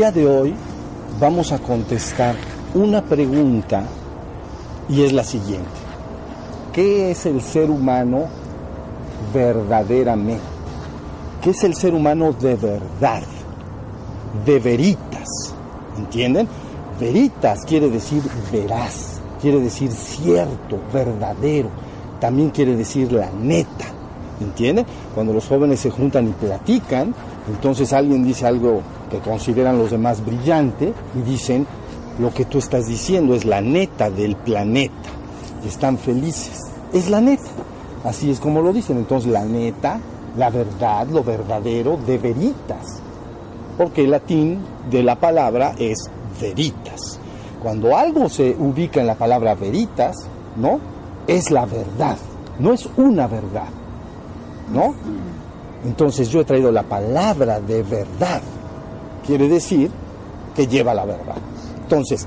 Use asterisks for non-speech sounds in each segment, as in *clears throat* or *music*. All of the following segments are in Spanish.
día de hoy vamos a contestar una pregunta y es la siguiente. ¿Qué es el ser humano verdaderamente? ¿Qué es el ser humano de verdad? De veritas. ¿Entienden? Veritas quiere decir veraz, quiere decir cierto, verdadero. También quiere decir la neta. ¿Entienden? Cuando los jóvenes se juntan y platican, entonces alguien dice algo que consideran los demás brillante y dicen, lo que tú estás diciendo es la neta del planeta. Están felices. Es la neta. Así es como lo dicen. Entonces la neta, la verdad, lo verdadero, de veritas. Porque el latín de la palabra es veritas. Cuando algo se ubica en la palabra veritas, ¿no? Es la verdad, no es una verdad, ¿no? Entonces yo he traído la palabra de verdad. Quiere decir que lleva la verdad. Entonces,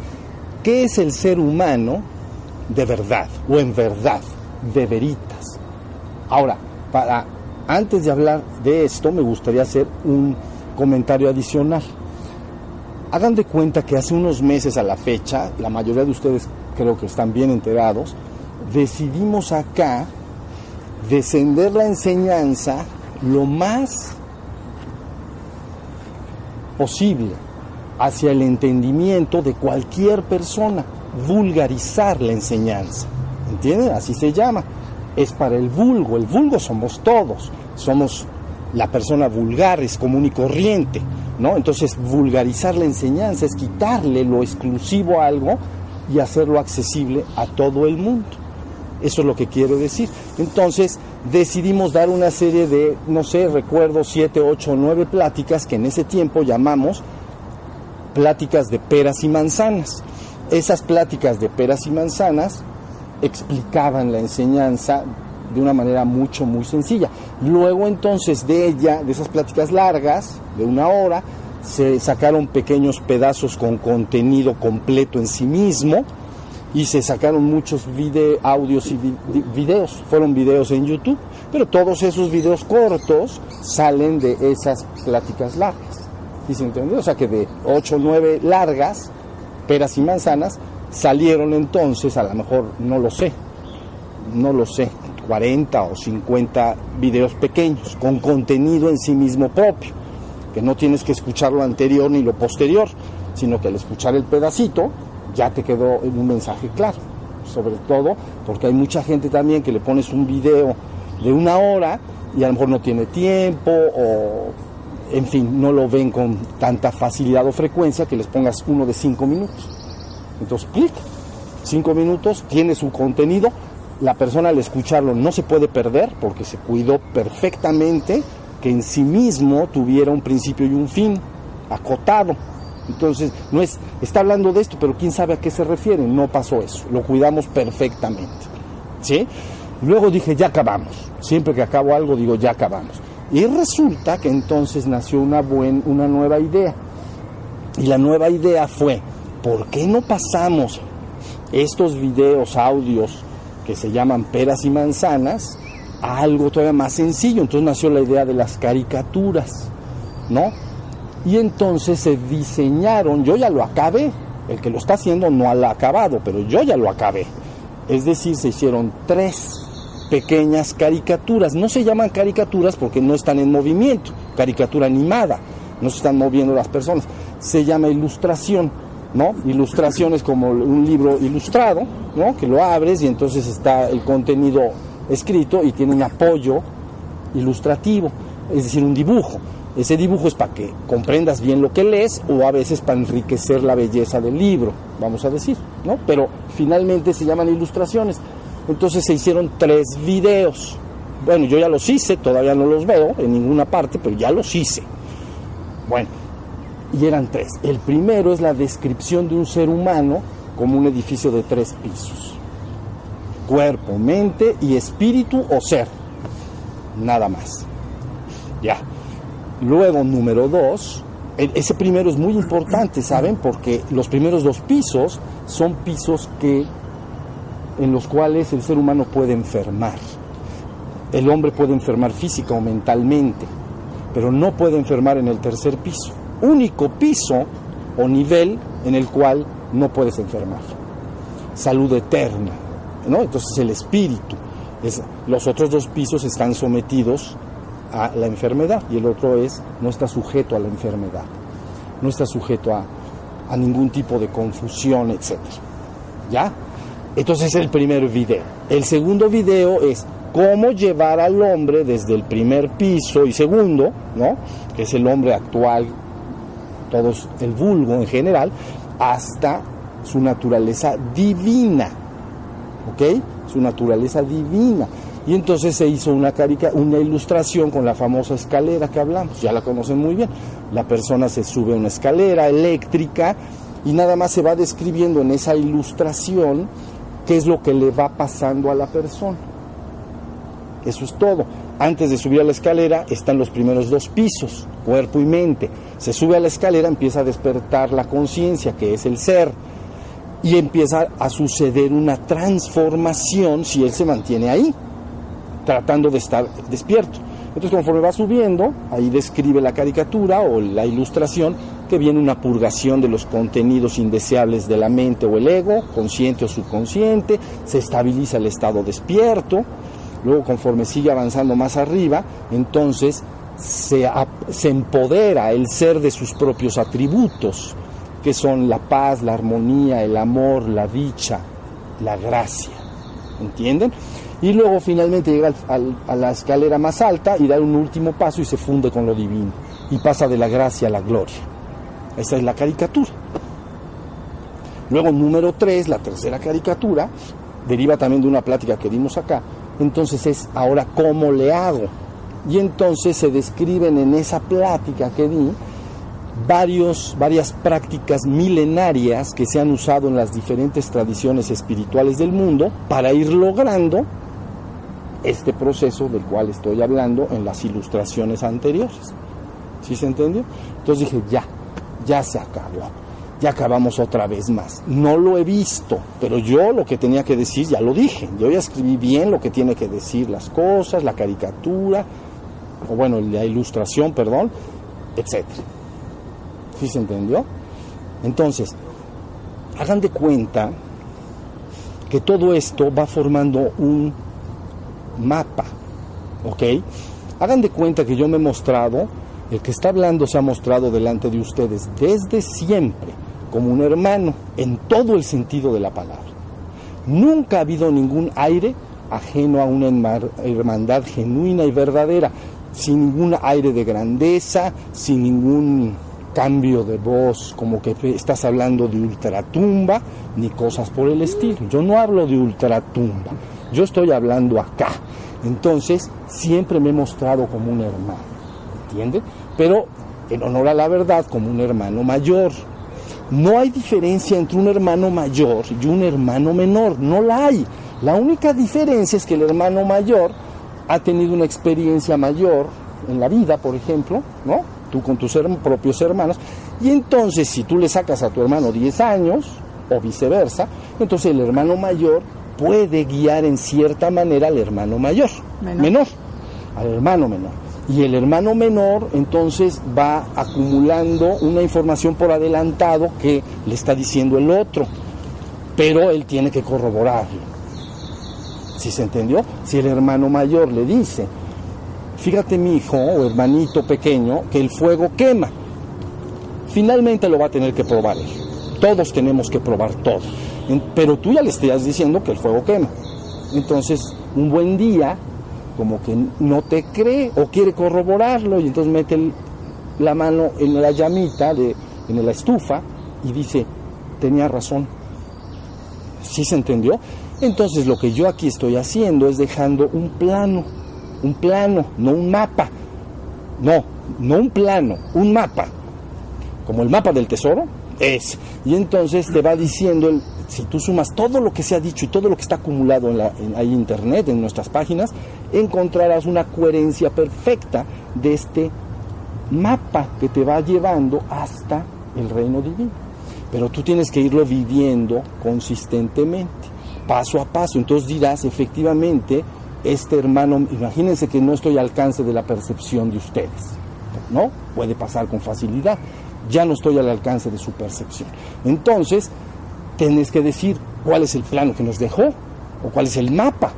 ¿qué es el ser humano de verdad o en verdad, de veritas? Ahora, para antes de hablar de esto, me gustaría hacer un comentario adicional. Hagan de cuenta que hace unos meses a la fecha, la mayoría de ustedes creo que están bien enterados, decidimos acá descender la enseñanza lo más posible hacia el entendimiento de cualquier persona, vulgarizar la enseñanza. ¿Entienden? Así se llama. Es para el vulgo, el vulgo somos todos, somos la persona vulgar, es común y corriente, ¿no? Entonces, vulgarizar la enseñanza es quitarle lo exclusivo a algo y hacerlo accesible a todo el mundo. Eso es lo que quiero decir. Entonces, decidimos dar una serie de, no sé, recuerdo, siete, ocho, nueve pláticas que en ese tiempo llamamos pláticas de peras y manzanas. Esas pláticas de peras y manzanas explicaban la enseñanza de una manera mucho, muy sencilla. Luego entonces de ella, de esas pláticas largas, de una hora, se sacaron pequeños pedazos con contenido completo en sí mismo y se sacaron muchos video, audios y videos, fueron videos en YouTube, pero todos esos videos cortos salen de esas pláticas largas. ¿Y se? O sea que de 8 o 9 largas, peras y manzanas, salieron entonces, a lo mejor, no lo sé, no lo sé, 40 o 50 videos pequeños, con contenido en sí mismo propio, que no tienes que escuchar lo anterior ni lo posterior, sino que al escuchar el pedacito ya te quedó un mensaje claro. Sobre todo porque hay mucha gente también que le pones un video de una hora y a lo mejor no tiene tiempo o en fin, no lo ven con tanta facilidad o frecuencia que les pongas uno de cinco minutos. Entonces, clic, cinco minutos, tiene su contenido, la persona al escucharlo no se puede perder porque se cuidó perfectamente que en sí mismo tuviera un principio y un fin acotado. Entonces, no es, está hablando de esto, pero quién sabe a qué se refiere. No pasó eso, lo cuidamos perfectamente. ¿Sí? Luego dije, ya acabamos. Siempre que acabo algo digo, ya acabamos. Y resulta que entonces nació una, buen, una nueva idea. Y la nueva idea fue, ¿por qué no pasamos estos videos, audios que se llaman peras y manzanas a algo todavía más sencillo? Entonces nació la idea de las caricaturas, ¿no? Y entonces se diseñaron, yo ya lo acabé, el que lo está haciendo no ha acabado, pero yo ya lo acabé. Es decir, se hicieron tres pequeñas caricaturas. No se llaman caricaturas porque no están en movimiento, caricatura animada, no se están moviendo las personas. Se llama ilustración, ¿no? Ilustración es como un libro ilustrado, ¿no? Que lo abres y entonces está el contenido escrito y tiene un apoyo ilustrativo, es decir, un dibujo. Ese dibujo es para que comprendas bien lo que lees o a veces para enriquecer la belleza del libro, vamos a decir, ¿no? Pero finalmente se llaman ilustraciones. Entonces se hicieron tres videos. Bueno, yo ya los hice, todavía no los veo en ninguna parte, pero ya los hice. Bueno, y eran tres. El primero es la descripción de un ser humano como un edificio de tres pisos. Cuerpo, mente y espíritu o ser. Nada más. Ya. Luego, número dos, ese primero es muy importante, ¿saben? Porque los primeros dos pisos son pisos que en los cuales el ser humano puede enfermar. El hombre puede enfermar física o mentalmente, pero no puede enfermar en el tercer piso. Único piso o nivel en el cual no puedes enfermar. Salud eterna, ¿no? Entonces el espíritu. Es, los otros dos pisos están sometidos a la enfermedad y el otro es no está sujeto a la enfermedad, no está sujeto a, a ningún tipo de confusión, etc. ¿Ya? Entonces es el primer video. El segundo video es cómo llevar al hombre desde el primer piso y segundo, ¿no? que es el hombre actual, todos el vulgo en general, hasta su naturaleza divina. ¿Ok? Su naturaleza divina. Y entonces se hizo una, carica, una ilustración con la famosa escalera que hablamos, ya la conocen muy bien. La persona se sube a una escalera eléctrica y nada más se va describiendo en esa ilustración qué es lo que le va pasando a la persona. Eso es todo. Antes de subir a la escalera están los primeros dos pisos, cuerpo y mente. Se sube a la escalera, empieza a despertar la conciencia, que es el ser, y empieza a suceder una transformación si él se mantiene ahí, tratando de estar despierto. Entonces conforme va subiendo, ahí describe la caricatura o la ilustración que viene una purgación de los contenidos indeseables de la mente o el ego, consciente o subconsciente, se estabiliza el estado despierto, luego conforme sigue avanzando más arriba, entonces se, se, empodera el ser de sus propios atributos, que son la paz, la armonía, el amor, la dicha, la gracia. ¿Entienden? Y luego finalmente llega a la escalera más alta y da un último paso y se funde con lo divino. Y pasa de la gracia a la gloria. Esa es la caricatura. Luego número 3, la tercera caricatura, deriva también de una plática que dimos acá, entonces es ahora cómo le hago. Y entonces se describen en esa plática que di varios, varias prácticas milenarias que se han usado en las diferentes tradiciones espirituales del mundo para ir logrando este proceso del cual estoy hablando en las ilustraciones anteriores. ¿Sí se entendió? Entonces dije, ya, ya se acabó ya acabamos otra vez más. No lo he visto, pero yo lo que tenía que decir ya lo dije. Yo ya escribí bien lo que tiene que decir las cosas, la caricatura, o bueno, la ilustración, perdón, etc. ¿Sí se entendió? Entonces, hagan de cuenta que todo esto va formando un mapa, ¿ok? Hagan de cuenta que yo me he mostrado, el que está hablando se ha mostrado delante de ustedes desde siempre como un hermano en todo el sentido de la palabra. Nunca ha habido ningún aire ajeno a una hermandad genuina y verdadera, sin ningún aire de grandeza, sin ningún cambio de voz, como que estás hablando de ultratumba, ni cosas por el estilo. Yo no hablo de ultratumba, yo estoy hablando acá. Entonces, siempre me he mostrado como un hermano, ¿entiende? Pero en honor a la verdad, como un hermano mayor, no hay diferencia entre un hermano mayor y un hermano menor, no la hay. La única diferencia es que el hermano mayor ha tenido una experiencia mayor en la vida, por ejemplo, ¿no? Tú con tus propios hermanos, y entonces si tú le sacas a tu hermano 10 años, o viceversa, entonces el hermano mayor puede guiar en cierta manera al hermano mayor, menor al hermano menor. Y el hermano menor entonces va acumulando una información por adelantado que le está diciendo el otro, pero él tiene que corroborarlo. ¿Sí se entendió? Si el hermano mayor le dice, fíjate mi hijo o hermanito pequeño, que el fuego quema, finalmente lo va a tener que probar él. Todos tenemos que probar todo. Pero tú ya le estás diciendo que el fuego quema. Entonces, un buen día como que no te cree o quiere corroborarlo y entonces mete la mano en la llamita, de, en la estufa y dice, tenía razón. ¿Sí se entendió? Entonces lo que yo aquí estoy haciendo es dejando un plano, un plano, no un mapa. No, no un plano, un mapa. Como el mapa del tesoro, es. Y entonces te va diciendo el, si tú sumas todo lo que se ha dicho y todo lo que está acumulado en, la, internet, en nuestras páginas, encontrarás una coherencia perfecta de este mapa que te va llevando hasta el reino divino. Pero tú tienes que irlo viviendo consistentemente, paso a paso. Entonces dirás, efectivamente, este hermano, imagínense que no estoy al alcance de la percepción de ustedes, ¿no? Puede pasar con facilidad. ya no estoy al alcance de su percepción. Entonces, tienes que decir cuál es el plano que nos dejó o cuál es el mapa.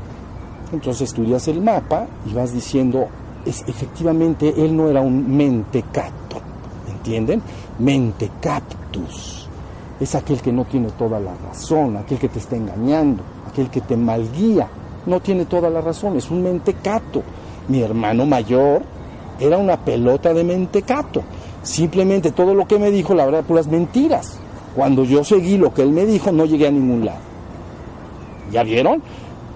Entonces estudias el mapa y vas diciendo, es, efectivamente, él no era un mentecato, ¿entienden? Mentecaptus. Es aquel que no tiene toda la razón, aquel que te está engañando, aquel que te malguía. No tiene toda la razón, es un mentecato. Mi hermano mayor era una pelota de mentecato. Simplemente todo lo que me dijo, la verdad, puras mentiras. Cuando yo seguí lo que él me dijo, no llegué a ningún lado. ¿Ya vieron?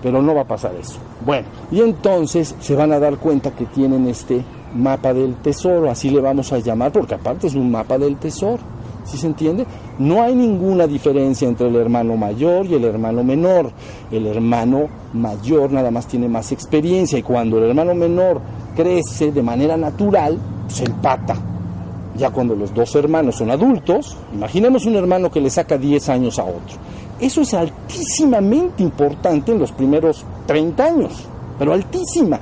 Pero no va a pasar eso. Bueno, y entonces se van a dar cuenta que tienen este mapa del tesoro, así le vamos a llamar, porque aparte es un mapa del tesoro. ¿Sí se entiende? No hay ninguna diferencia entre el hermano mayor y el hermano menor. El hermano mayor nada más tiene más experiencia y cuando el hermano menor crece de manera natural, se empata. Ya cuando los dos hermanos son adultos, imaginemos un hermano que le saca 10 años a otro. Eso es altísimamente importante en los primeros 30 años, pero altísima.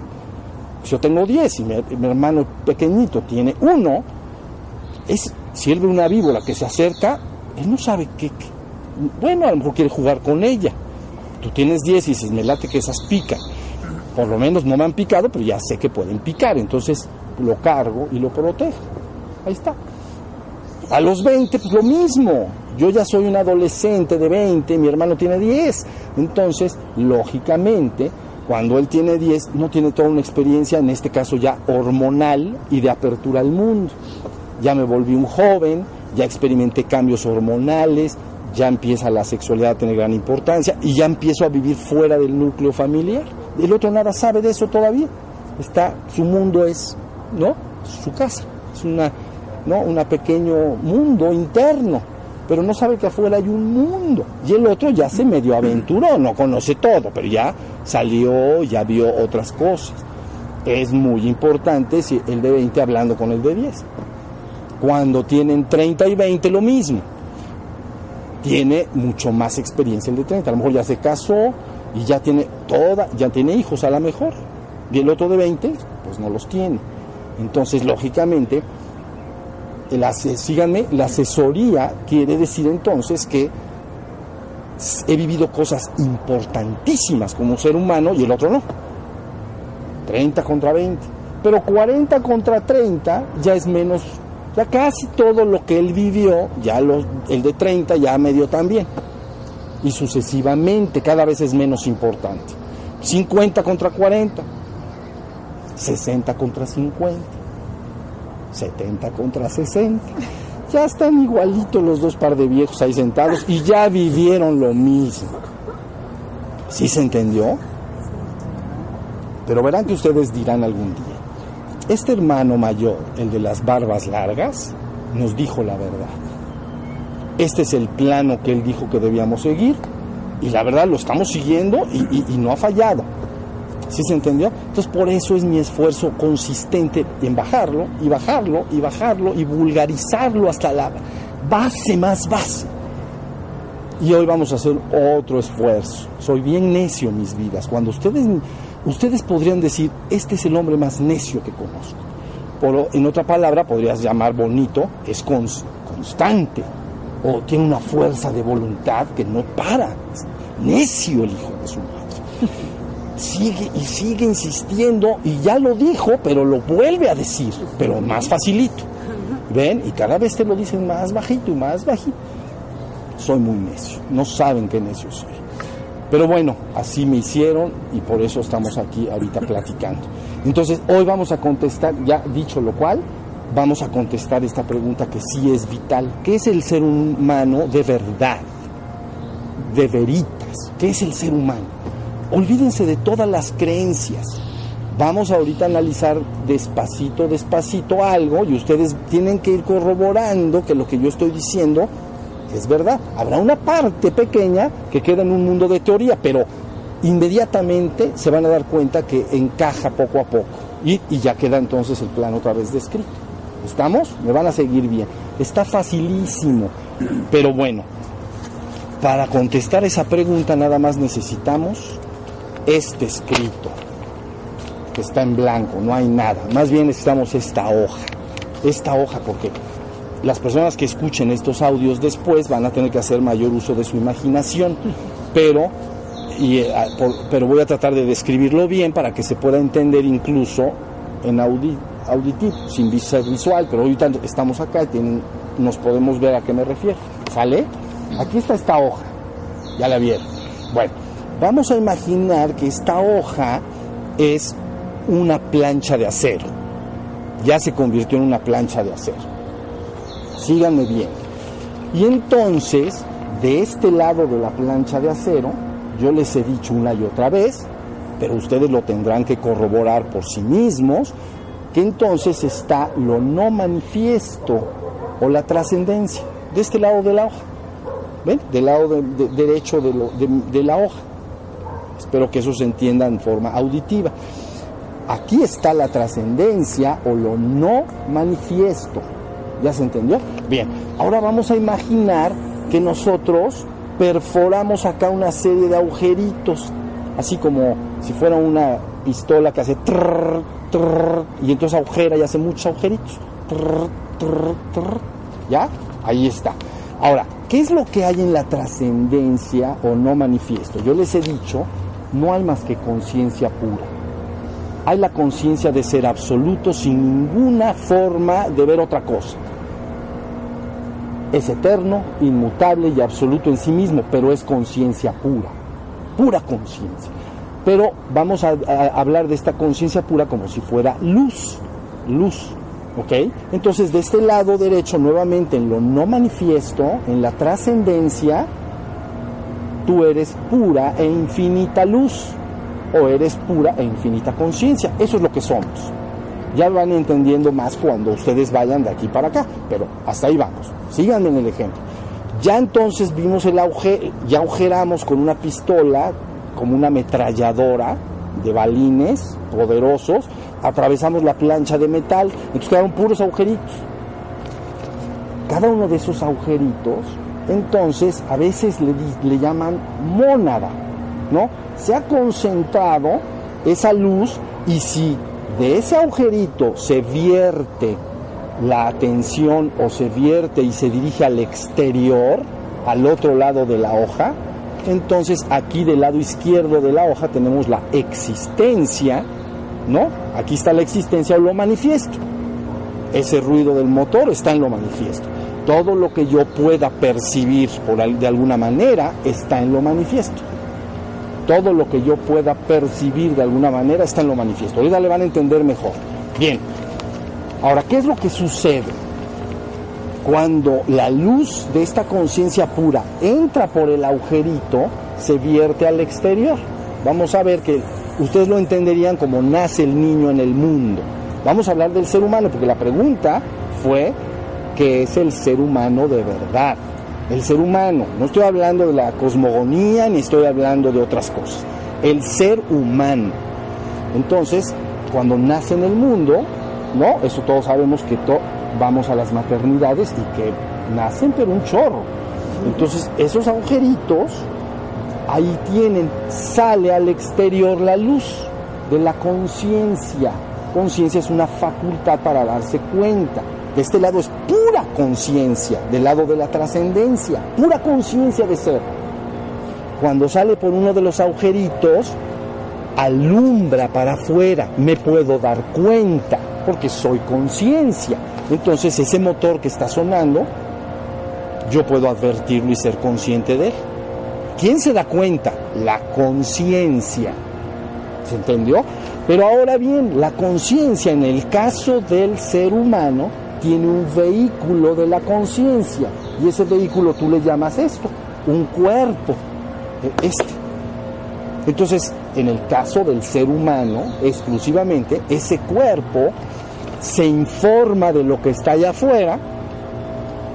Si yo tengo 10 y mi, hermano pequeñito tiene uno, es si él ve una víbora que se acerca, él no sabe qué. Bueno, a lo mejor quiere jugar con ella. Tú tienes 10 y dices, me late que esas pican. Por lo menos no me han picado, pero ya sé que pueden picar. Entonces lo cargo y lo protejo. Ahí está. A los 20, pues lo mismo. Yo ya soy un adolescente de 20, mi hermano tiene 10. Entonces, lógicamente, cuando él tiene 10, no tiene toda una experiencia, en este caso ya hormonal y de apertura al mundo ya me volví un joven, ya experimenté cambios hormonales, ya empieza la sexualidad a tener gran importancia y ya empiezo a vivir fuera del núcleo familiar. El otro nada sabe de eso todavía. Está, su mundo es, ¿no? Su casa. Es una, ¿no? Un pequeño mundo interno. Pero no sabe que afuera hay un mundo. Y el otro ya se medio aventuró, no conoce todo, pero ya salió, ya vio otras cosas. Es muy importante si el de 20 hablando con el de 10. Cuando tienen 30 y 20 lo mismo. Tiene mucho más experiencia el de 30. A lo mejor ya se casó y ya tiene toda, ya tiene hijos a lo mejor. Y el otro de 20, pues no los tiene. Entonces, lógicamente, el síganme, la asesoría quiere decir entonces que he vivido cosas importantísimas como ser humano y el otro no. 30 contra 20. Pero 40 contra 30 ya es menos ya casi todo lo que él vivió, ya el de 30 ya medio también. Y sucesivamente, cada vez es menos importante. 50 contra 40, 60 contra 50, 70 contra 60. Ya están igualitos los dos par de viejos ahí sentados y ya vivieron lo mismo. ¿Sí se entendió? Pero verán que ustedes dirán algún día. Este hermano mayor, el de las barbas largas, nos dijo la verdad. Este es el plano que él dijo que debíamos seguir y la verdad lo estamos siguiendo y, no ha fallado. ¿Sí se entendió? Entonces por eso es mi esfuerzo consistente en bajarlo y bajarlo y bajarlo y vulgarizarlo hasta la base más base. Y hoy vamos a hacer otro esfuerzo. Soy bien necio mis vidas. Cuando ustedes ustedes podrían decir, este es el hombre más necio que conozco. Por, en otra palabra, podrías llamar bonito, es constante, o tiene una fuerza de voluntad que no para. Necio el hijo de su madre. Sigue y sigue insistiendo, y ya lo dijo, pero lo vuelve a decir, pero más facilito. ¿Ven? Y cada vez te lo dicen más bajito y más bajito. Soy muy necio, no saben qué necio soy. Pero bueno, así me hicieron y por eso estamos aquí ahorita platicando. Entonces, hoy vamos a contestar, ya dicho lo cual, vamos a contestar esta pregunta que sí es vital. ¿Qué es el ser humano de verdad? De veritas. ¿Qué es el ser humano? Olvídense de todas las creencias. Vamos ahorita a analizar despacito, despacito algo y ustedes tienen que ir corroborando que lo que yo estoy diciendo es verdad. Habrá una parte pequeña que queda en un mundo de teoría, pero inmediatamente se van a dar cuenta que encaja poco a poco y, ya queda entonces el plan otra vez descrito. ¿Estamos? Me van a seguir bien. Está facilísimo, pero bueno, para contestar esa pregunta nada más necesitamos este escrito, que está en blanco, no hay nada. Más bien necesitamos esta hoja. Esta hoja porque las personas que escuchen estos audios después van a tener que hacer mayor uso de su imaginación, *laughs* pero, y, eh, pero voy a tratar de describirlo bien para que se pueda entender incluso en auditivo, sin ser visual, pero ahorita estamos acá y nos podemos ver a qué me refiero. ¿Sale? Aquí está esta hoja, ya la vieron. Bueno, vamos a imaginar que esta hoja es una plancha de acero. Ya se convirtió en una plancha de acero síganme bien. Y entonces, de este lado de la plancha de acero, yo les he dicho una y otra vez, pero ustedes lo tendrán que corroborar por sí mismos, que entonces está lo no manifiesto o la trascendencia, de este lado de la hoja, ¿ven? Del lado derecho de, la hoja. Espero que eso se entienda en forma auditiva. Aquí está la trascendencia o lo no manifiesto. ¿Ya se entendió? Bien, ahora vamos a imaginar que nosotros perforamos acá una serie de agujeritos, así como si fuera una pistola que hace trrr, trrr, y entonces agujera y hace muchos agujeritos. ¿Ya? Ahí está. Ahora, ¿qué es lo que hay en la trascendencia o no manifiesto? Yo les he dicho, no hay más que conciencia pura. Hay la conciencia de ser absoluto sin ninguna forma de ver otra cosa es eterno, inmutable y absoluto en sí mismo, pero es conciencia pura, pura conciencia. Pero vamos a, hablar de esta conciencia pura como si fuera luz, luz, ¿ok? Entonces de este lado derecho, nuevamente en lo no manifiesto, en la trascendencia, tú eres pura e infinita luz, o eres pura e infinita conciencia, eso es lo que somos. Ya van entendiendo más cuando ustedes vayan de aquí para acá, pero hasta ahí vamos. Síganme en el ejemplo. Ya entonces vimos el auge, ya agujeramos con una pistola, como una ametralladora de balines poderosos, atravesamos la plancha de metal, entonces quedaron puros agujeritos. Cada uno de esos agujeritos, entonces a veces le, le llaman mónada, ¿no? Se ha concentrado esa luz y si de ese agujerito se vierte la atención o se vierte y se dirige al exterior, al otro lado de la hoja, entonces aquí del lado izquierdo de la hoja tenemos la existencia, ¿no? Aquí está la existencia o lo manifiesto. Ese ruido del motor está en lo manifiesto. Todo lo que yo pueda percibir por, de alguna manera está en lo manifiesto todo lo que yo pueda percibir de alguna manera está en lo manifiesto. Ahorita le van a entender mejor. Bien, ahora, ¿qué es lo que sucede? Cuando la luz de esta conciencia pura entra por el agujerito, se vierte al exterior. Vamos a ver que ustedes lo entenderían como nace el niño en el mundo. Vamos a hablar del ser humano, porque la pregunta fue, ¿qué es el ser humano de verdad? el ser humano. No estoy hablando de la cosmogonía ni estoy hablando de otras cosas. El ser humano. Entonces, cuando nace en el mundo, ¿no? Eso todos sabemos que vamos a las maternidades y que nacen pero un chorro. Entonces, esos agujeritos, ahí tienen, sale al exterior la luz de la conciencia. Conciencia es una facultad para darse cuenta. De este lado es pura conciencia, del lado de la trascendencia, pura conciencia de ser. Cuando sale por uno de los agujeritos, alumbra para afuera, me puedo dar cuenta, porque soy conciencia. Entonces ese motor que está sonando, yo puedo advertirlo y ser consciente de él. ¿Quién se da cuenta? La conciencia. ¿Se entendió? Pero ahora bien, la conciencia en el caso del ser humano tiene un vehículo de la conciencia y ese vehículo tú le llamas esto, un cuerpo, e, este. Entonces, en el caso del ser humano, exclusivamente, ese cuerpo se informa de lo que está allá afuera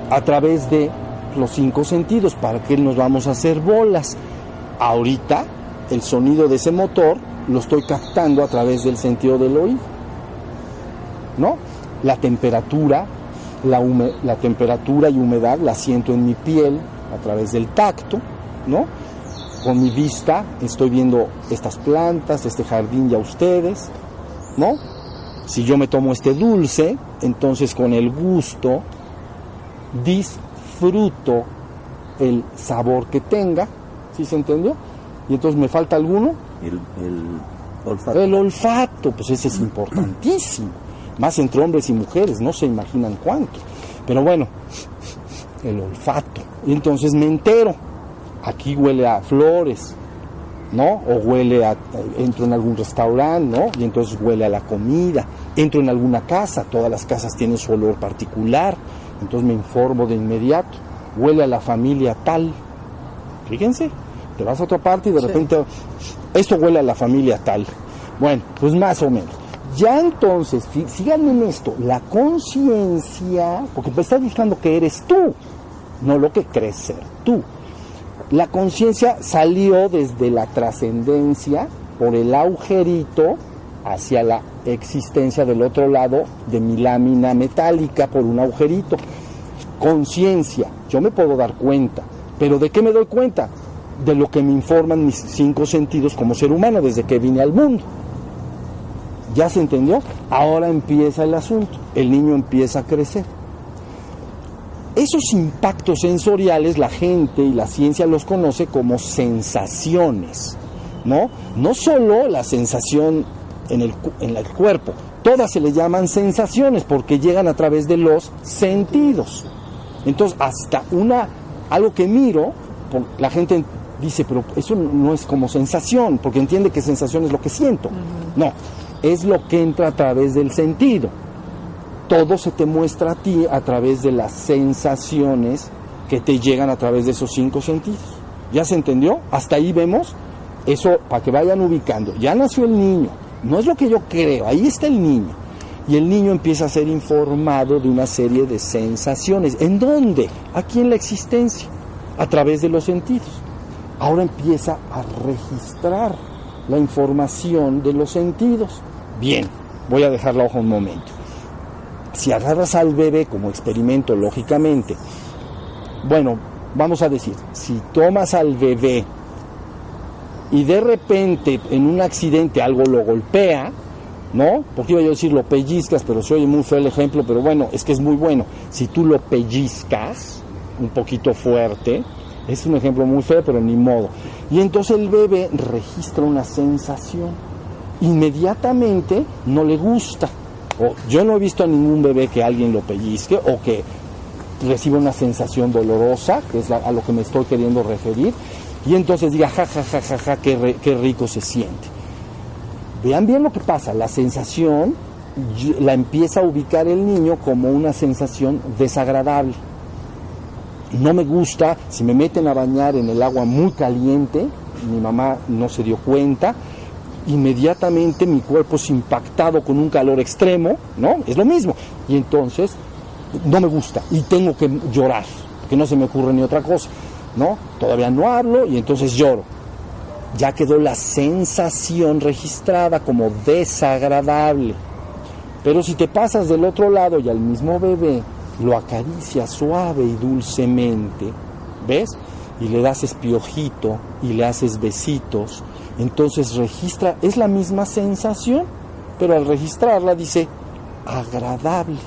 a través de los cinco sentidos. ¿Para que nos vamos a hacer bolas? Ahorita, el sonido de ese motor lo estoy captando a través del sentido del oído. ¿No? La temperatura, la, la temperatura y humedad la siento en mi piel a través del tacto, ¿no? Con mi vista estoy viendo estas plantas, este jardín y a ustedes, ¿no? Si yo me tomo este dulce, entonces con el gusto disfruto el sabor que tenga, ¿sí se entendió? Y entonces me falta alguno. El, el olfato. El olfato, pues ese es importantísimo. Más entre hombres y mujeres, no se imaginan cuánto. Pero bueno, el olfato. Y entonces me entero. Aquí huele a flores, ¿no? O huele a, entro en algún restaurante, ¿no? Y entonces huele a la comida. Entro en alguna casa, todas las casas tienen su olor particular, entonces me informo de inmediato. Huele a la familia tal. Fíjense, te vas a otra parte y de repente, esto huele a la familia tal. Bueno, pues más o menos. Ya entonces, síganme en esto, la conciencia, porque me estás buscando que eres tú, no lo que crees ser tú. La conciencia salió desde la trascendencia por el agujerito hacia la existencia del otro lado de mi lámina metálica por un agujerito. Conciencia, yo me puedo dar cuenta, pero ¿de qué me doy cuenta? De lo que me informan mis cinco sentidos como ser humano desde que vine al mundo. ¿Ya se entendió? Ahora empieza el asunto, el niño empieza a crecer. Esos impactos sensoriales la gente y la ciencia los conoce como sensaciones, ¿no? No solo la sensación en el, en el cuerpo, todas se le llaman sensaciones porque llegan a través de los sentidos. Entonces, hasta una, algo que miro, la gente dice, pero eso no es como sensación, porque entiende que sensación es lo que siento. No, es lo que entra a través del sentido. Todo se te muestra a ti a través de las sensaciones que te llegan a través de esos cinco sentidos. ¿Ya se entendió? Hasta ahí vemos eso para que vayan ubicando. Ya nació el niño, no es lo que yo creo, ahí está el niño. Y el niño empieza a ser informado de una serie de sensaciones. ¿En dónde? Aquí en la existencia, a través de los sentidos. Ahora empieza a registrar la información de los sentidos. Bien, voy a dejar la hoja un momento. Si agarras al bebé como experimento, lógicamente, bueno, vamos a decir, si tomas al bebé y de repente en un accidente algo lo golpea, ¿no? Porque iba yo a decir lo pellizcas, pero se oye muy feo el ejemplo, pero bueno, es que es muy bueno. Si tú lo pellizcas un poquito fuerte, es un ejemplo muy feo, pero ni modo. Y entonces el bebé registra una sensación. Inmediatamente no le gusta. O yo no he visto a ningún bebé que alguien lo pellizque o que reciba una sensación dolorosa, que es a lo que me estoy queriendo referir, y entonces diga, ja, ja, ja, ja, ja, qué, qué rico se siente. Vean bien lo que pasa, la sensación la empieza a ubicar el niño como una sensación desagradable. No me gusta, si me meten a bañar en el agua muy caliente, mi mamá no se dio cuenta, inmediatamente mi cuerpo es impactado con un calor extremo, ¿no? Es lo mismo. Y entonces no me gusta y tengo que llorar, que no se me ocurre ni otra cosa. ¿no? Todavía no hablo y entonces lloro. Ya quedó la sensación registrada como desagradable. Pero si te pasas del otro lado y al mismo bebé lo acaricias suave y dulcemente, ¿ves? Y le das espiojito y le haces besitos, entonces registra, es la misma sensación, pero al registrarla dice agradable.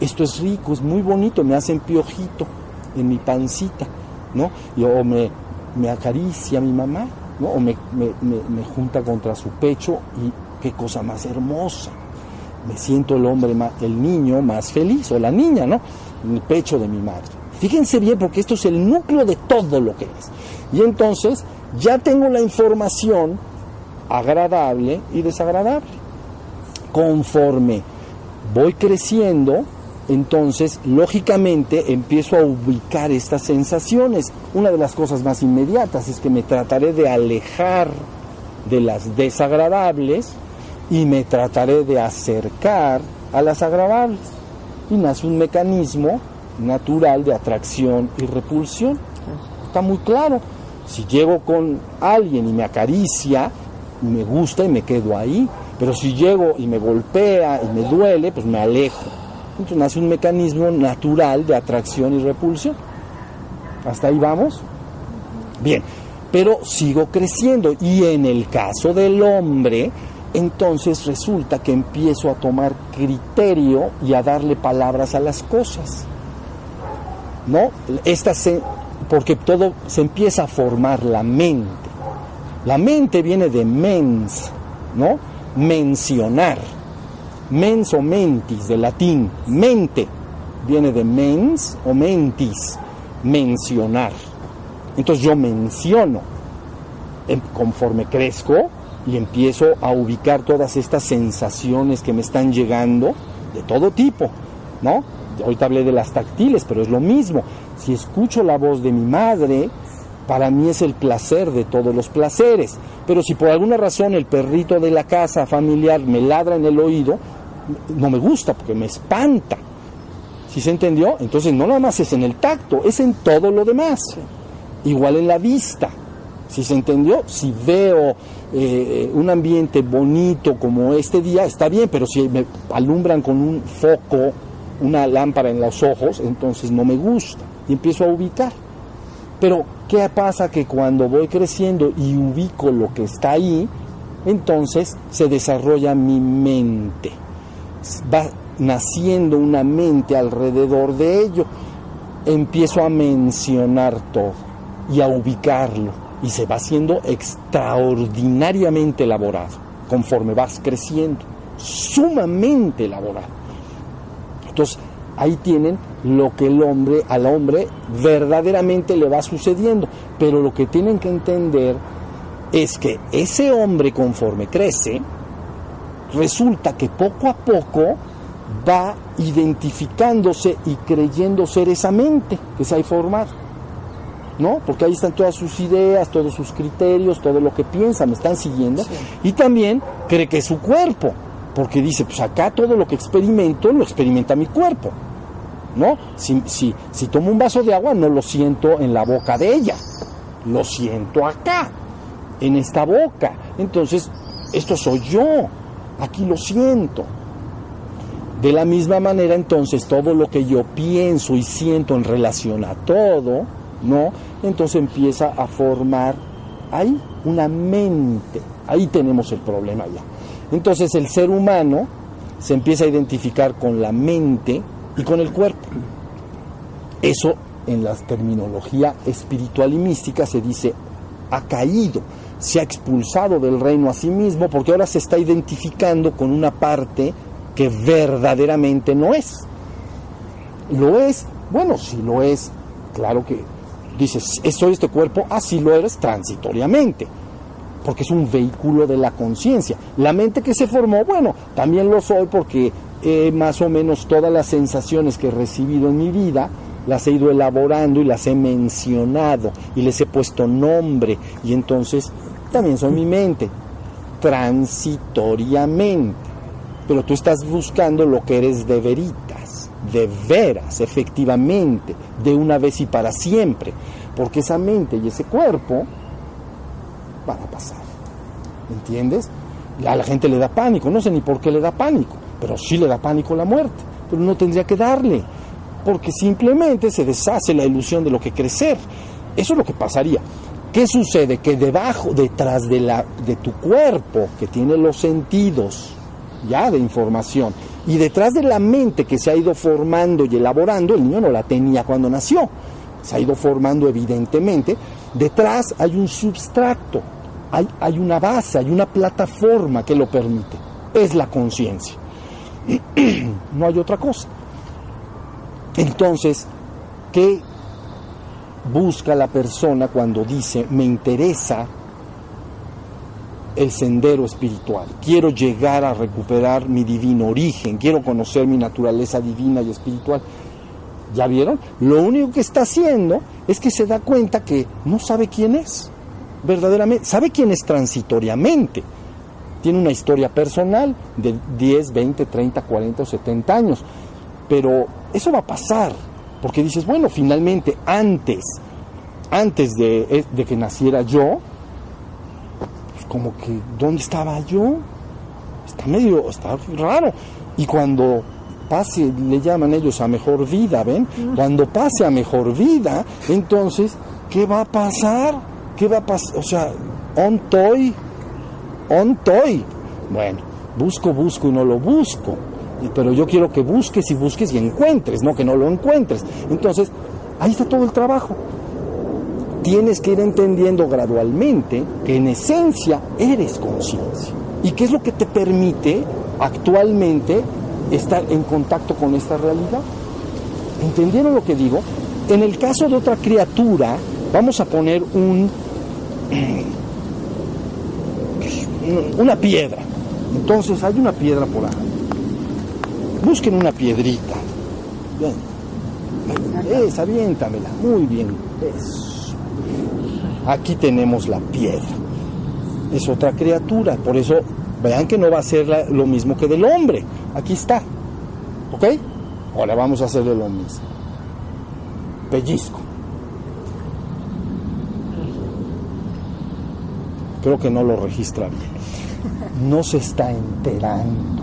Esto es rico, es muy bonito, me hacen piojito en mi pancita. ¿no? Y, o me, me acaricia mi mamá, ¿no? O me, me, junta contra su pecho y qué cosa más hermosa. Me siento el hombre, el niño más feliz, o la niña, ¿no? En el pecho de mi madre. Fíjense bien porque esto es el núcleo de todo lo que es. Y entonces ya tengo la información agradable y desagradable. Conforme voy creciendo, entonces lógicamente empiezo a ubicar estas sensaciones. Una de las cosas más inmediatas es que me trataré de alejar de las desagradables y me trataré de acercar a las agradables. Y nace un mecanismo natural de atracción y repulsión. Está muy claro. Si llego con alguien y me acaricia, me gusta y me quedo ahí. Pero si llego y me golpea y me duele, pues me alejo. Entonces nace un mecanismo natural de atracción y repulsión. ¿Hasta ahí vamos? Bien, pero sigo creciendo y en el caso del hombre, entonces resulta que empiezo a tomar criterio y a darle palabras a las cosas. ¿no? Esta porque todo se empieza a formar la mente. La mente viene de mens, ¿no? Mencionar. Mens o mentis, de latín. Mente viene de mens o mentis, mencionar. Entonces yo menciono. Em, conforme crezco y empiezo a ubicar todas estas sensaciones que me están llegando de todo tipo, ¿no? Ahorita hablé de las táctiles, pero es lo mismo. Si escucho la voz de mi madre, para mí es el placer de todos los placeres. Pero si por alguna razón el perrito de la casa familiar me ladra en el oído, no me gusta porque me espanta. ¿Sí se entendió? Entonces no nada más es en el tacto, es en todo lo demás. Igual en la vista. ¿Sí se entendió? Si veo eh, un ambiente bonito como este día, está bien, pero si me alumbran con un foco, una lámpara en los ojos, entonces no me gusta y empiezo a ubicar. Pero, ¿qué pasa? Que cuando voy creciendo y ubico lo que está ahí, entonces se desarrolla mi mente. Va naciendo una mente alrededor de ello. Empiezo a mencionar todo y a ubicarlo. Y se va haciendo extraordinariamente elaborado conforme vas creciendo. Sumamente elaborado. Entonces, ahí tienen lo que el hombre, al hombre verdaderamente le va sucediendo. Pero lo que tienen que entender es que ese hombre conforme crece, resulta que poco a poco va identificándose y creyendo ser esa mente que se ha formado. ¿No? Porque ahí están todas sus ideas, todos sus criterios, todo lo que piensa, me están siguiendo. Y también cree que es su cuerpo, porque dice, pues acá todo lo que experimento lo experimenta mi cuerpo. ¿no? Si, tomo un vaso de agua no lo siento en la boca de ella, lo siento acá, en esta boca. Entonces, esto soy yo, aquí lo siento. De la misma manera, entonces, todo lo que yo pienso y siento en relación a todo, ¿no? Entonces empieza a formar ahí una mente. Ahí tenemos el problema ya. Entonces el ser humano se empieza a identificar con la mente y con el cuerpo. Eso en la terminología espiritual y mística se dice ha caído, se ha expulsado del reino a sí mismo porque ahora se está identificando con una parte que verdaderamente no es. ¿Lo es? Bueno, si lo es, claro que dices, soy este cuerpo, así lo eres transitoriamente, porque es un vehículo de la conciencia. La mente que se formó, bueno, también lo soy porque más o menos todas las sensaciones que he recibido en mi vida, las he ido elaborando y las he mencionado y les he puesto nombre y entonces también son mi mente, transitoriamente. Pero tú estás buscando lo que eres de veritas, de veras, efectivamente, de una vez y para siempre, porque esa mente y ese cuerpo van a pasar. ¿Entiendes? A la gente le da pánico, no sé ni por qué le da pánico pero sí le da pánico la muerte, pero no tendría que darle, porque simplemente se deshace la ilusión de lo que crecer. Eso es lo que pasaría. ¿Qué sucede? Que debajo, detrás de, la, de tu cuerpo, que tiene los sentidos ya de información, y detrás de la mente que se ha ido formando y elaborando, el niño no la tenía cuando nació, se ha ido formando evidentemente, detrás hay un substrato, hay, hay una base, hay una plataforma que lo permite, es la conciencia. *clears throat* no hay otra cosa. Entonces, ¿qué busca la persona cuando dice, me interesa el sendero espiritual, quiero llegar a recuperar mi divino origen, quiero conocer mi naturaleza divina y espiritual? ¿Ya vieron? Lo único que está haciendo es que se da cuenta que no sabe quién es, verdaderamente, sabe quién es transitoriamente, tiene una historia personal de 10, 20, 30, 40 o 70 años. Pero eso va a pasar, porque dices, bueno, finalmente antes, antes de, eh, de que naciera yo, pues como que, ¿dónde estaba yo? Está medio, está raro. Y cuando pase, le llaman ellos a mejor vida, ¿ven? Cuando pase a mejor vida, entonces, ¿qué va a pasar? ¿Qué va a pasar? O sea, on toy on toy. Bueno, busco, busco y no lo busco. Pero yo quiero que busques y busques y encuentres, no que no lo encuentres. Entonces, Ahí está todo el trabajo. Tienes que ir entendiendo gradualmente que en esencia eres conciencia. ¿Y qué es lo que te permite actualmente estar en contacto con esta realidad? ¿Entendieron lo que digo? En el caso de otra criatura, vamos a poner un *clears throat* una piedra. Entonces hay una piedra por ahí. Busquen una piedrita. Bien. Esa, aviéntamela. Muy bien. Eso. Aquí tenemos la piedra. Es otra criatura. Por eso vean que no va a ser lo mismo que del hombre. Aquí está. ¿Ok? Ahora vamos a hacerle lo mismo. Pellizco. Creo que no lo registra bien. No se está enterando.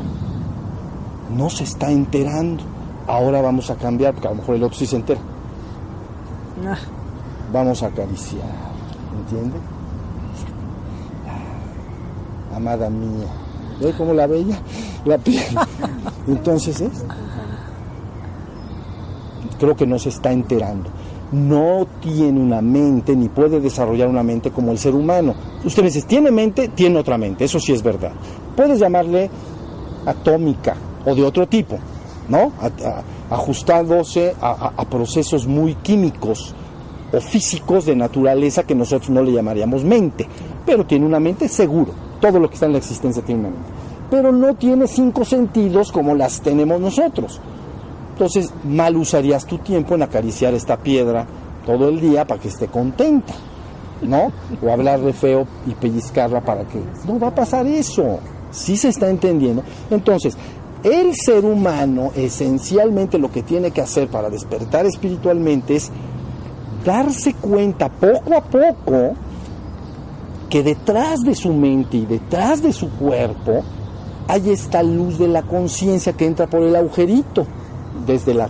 No se está enterando. Ahora vamos a cambiar, porque a lo mejor el otro sí se entera. Vamos a acariciar. ¿Entiende? Amada mía. ¿Ve cómo la bella? La piel. Entonces, ¿es? Creo que no se está enterando no tiene una mente ni puede desarrollar una mente como el ser humano. Usted dice, ¿tiene mente? Tiene otra mente, eso sí es verdad. Puedes llamarle atómica o de otro tipo, ¿no? ajustándose a procesos muy químicos o físicos de naturaleza que nosotros no le llamaríamos mente, pero tiene una mente seguro. Todo lo que está en la existencia tiene una mente. Pero no tiene cinco sentidos como las tenemos nosotros. Entonces, mal usarías tu tiempo en acariciar esta piedra todo el día para que esté contenta, ¿no? O hablarle feo y pellizcarla para que... No va a pasar eso. Sí se está entendiendo. Entonces, el ser humano esencialmente lo que tiene que hacer para despertar espiritualmente es darse cuenta poco a poco que detrás de su mente y detrás de su cuerpo hay esta luz de la conciencia que entra por el agujerito desde la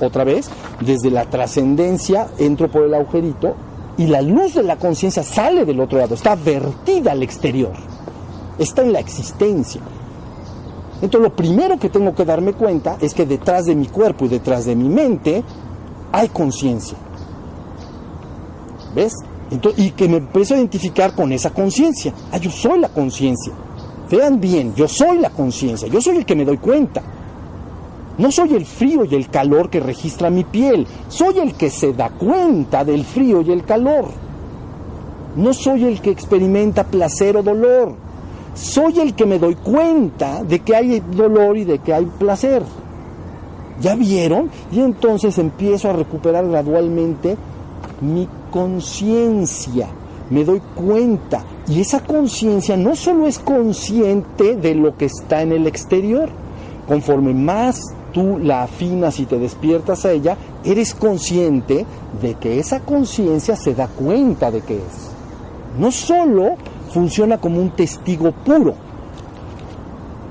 otra vez, desde la trascendencia entro por el agujerito y la luz de la conciencia sale del otro lado, está vertida al exterior, está en la existencia. Entonces lo primero que tengo que darme cuenta es que detrás de mi cuerpo y detrás de mi mente hay conciencia. ¿Ves? y que me empiezo a identificar con esa conciencia. Ah, yo soy la conciencia. Vean bien, yo soy la conciencia, yo soy el que me doy cuenta. No soy el frío y el calor que registra mi piel, soy el que se da cuenta del frío y el calor. No soy el que experimenta placer o dolor, soy el que me doy cuenta de que hay dolor y de que hay placer. ¿Ya vieron? Y entonces empiezo a recuperar gradualmente mi conciencia. Me doy cuenta. Y esa conciencia no solo es consciente de lo que está en el exterior. Conforme más tú la afinas y te despiertas a ella, eres consciente de que esa conciencia se da cuenta de que es. No solo funciona como un testigo puro,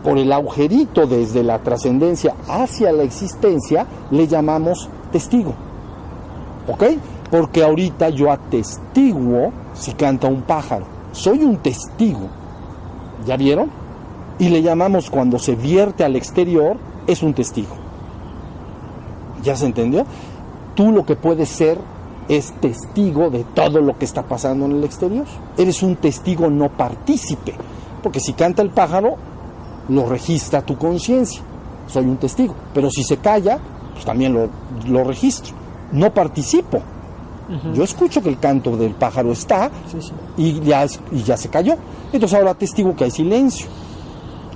por el agujerito desde la trascendencia hacia la existencia, le llamamos testigo. ¿Ok? Porque ahorita yo atestiguo si canta un pájaro. Soy un testigo. ¿Ya vieron? Y le llamamos cuando se vierte al exterior es un testigo. ¿Ya se entendió? Tú lo que puedes ser es testigo de todo lo que está pasando en el exterior. Eres un testigo no partícipe, porque si canta el pájaro, lo registra tu conciencia. Soy un testigo. Pero si se calla, pues también lo, registro. No participo. Yo escucho que el canto del pájaro está Y, ya, y ya se cayó. Entonces ahora testigo que hay silencio.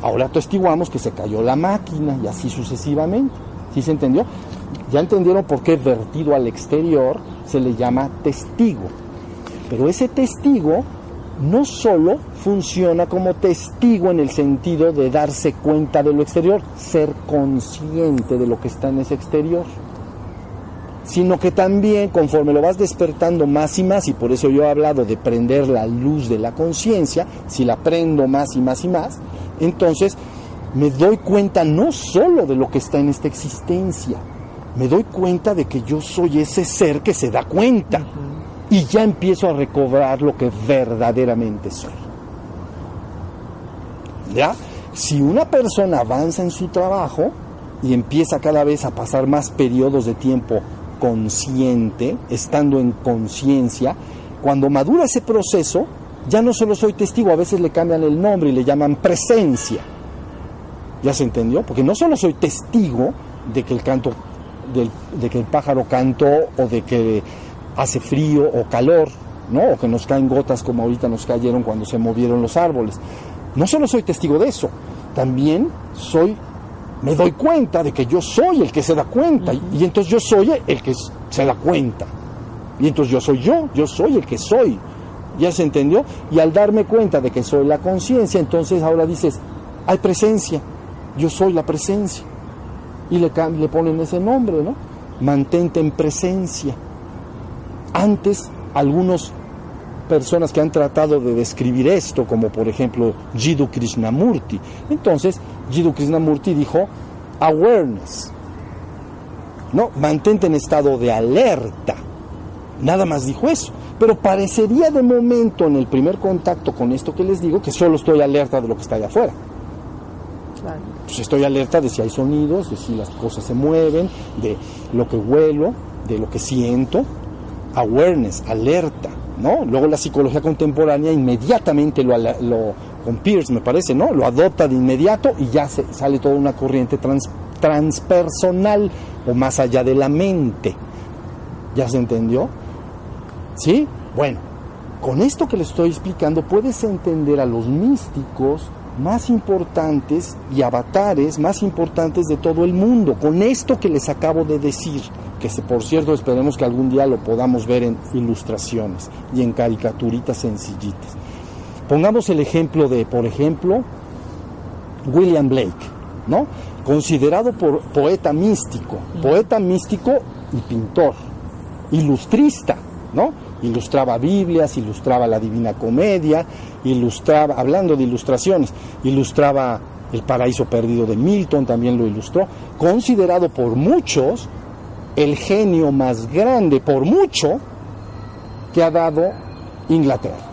Ahora atestiguamos que se cayó la máquina y así sucesivamente. ¿Sí se entendió? Ya entendieron por qué vertido al exterior se le llama testigo. Pero ese testigo no solo funciona como testigo en el sentido de darse cuenta de lo exterior, ser consciente de lo que está en ese exterior, sino que también conforme lo vas despertando más y más, y por eso yo he hablado de prender la luz de la conciencia, si la prendo más y más y más, entonces me doy cuenta no solo de lo que está en esta existencia, me doy cuenta de que yo soy ese ser que se da cuenta y ya empiezo a recobrar lo que verdaderamente soy. ¿Ya? Si una persona avanza en su trabajo y empieza cada vez a pasar más periodos de tiempo consciente, estando en conciencia, cuando madura ese proceso, ya no solo soy testigo, a veces le cambian el nombre y le llaman presencia. ¿Ya se entendió? Porque no solo soy testigo de que el canto, de que el pájaro cantó o de que hace frío o calor, ¿no? O que nos caen gotas como ahorita nos cayeron cuando se movieron los árboles. No solo soy testigo de eso, también soy, me doy cuenta de que yo soy el que se da cuenta y, entonces yo soy el que se da cuenta. Y entonces yo soy yo, yo soy el que soy. ¿Ya se entendió? Y al darme cuenta de que soy la conciencia, entonces ahora dices, hay presencia, yo soy la presencia. Y le, le ponen ese nombre, ¿no? Mantente en presencia. Antes, algunas personas que han tratado de describir esto, como por ejemplo Jiddu Krishnamurti. Entonces, Jiddu Krishnamurti dijo, awareness. ¿No? Mantente en estado de alerta. Nada más dijo eso. Pero parecería de momento en el primer contacto con esto que les digo que solo estoy alerta de lo que está allá afuera. Pues estoy alerta de si hay sonidos, de si las cosas se mueven, de lo que huelo, de lo que siento. Awareness, alerta, ¿no? Luego la psicología contemporánea inmediatamente lo, lo con Pierce me parece, ¿no? Lo adopta de inmediato y ya se, sale toda una corriente trans, transpersonal o más allá de la mente. ¿Ya se entendió? ¿Sí? Bueno, con esto que le estoy explicando puedes entender a los místicos más importantes y avatares más importantes de todo el mundo, con esto que les acabo de decir, que por cierto esperemos que algún día lo podamos ver en ilustraciones y en caricaturitas sencillitas. Pongamos el ejemplo de, por ejemplo, William Blake, ¿no? Considerado por poeta místico, poeta místico y pintor, ilustrista, ¿no? Ilustraba Biblias, ilustraba la Divina Comedia, ilustraba, hablando de ilustraciones, ilustraba El Paraíso Perdido de Milton, también lo ilustró, considerado por muchos el genio más grande, por mucho, que ha dado Inglaterra,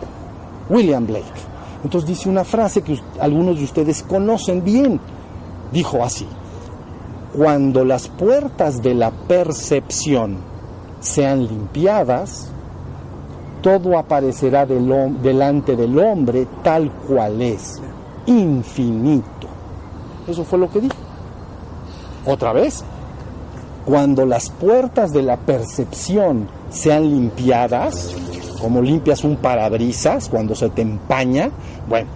William Blake. Entonces dice una frase que algunos de ustedes conocen bien. Dijo así, cuando las puertas de la percepción sean limpiadas, todo aparecerá del, delante del hombre tal cual es, infinito. Eso fue lo que dijo. Otra vez, cuando las puertas de la percepción sean limpiadas, como limpias un parabrisas cuando se te empaña, bueno,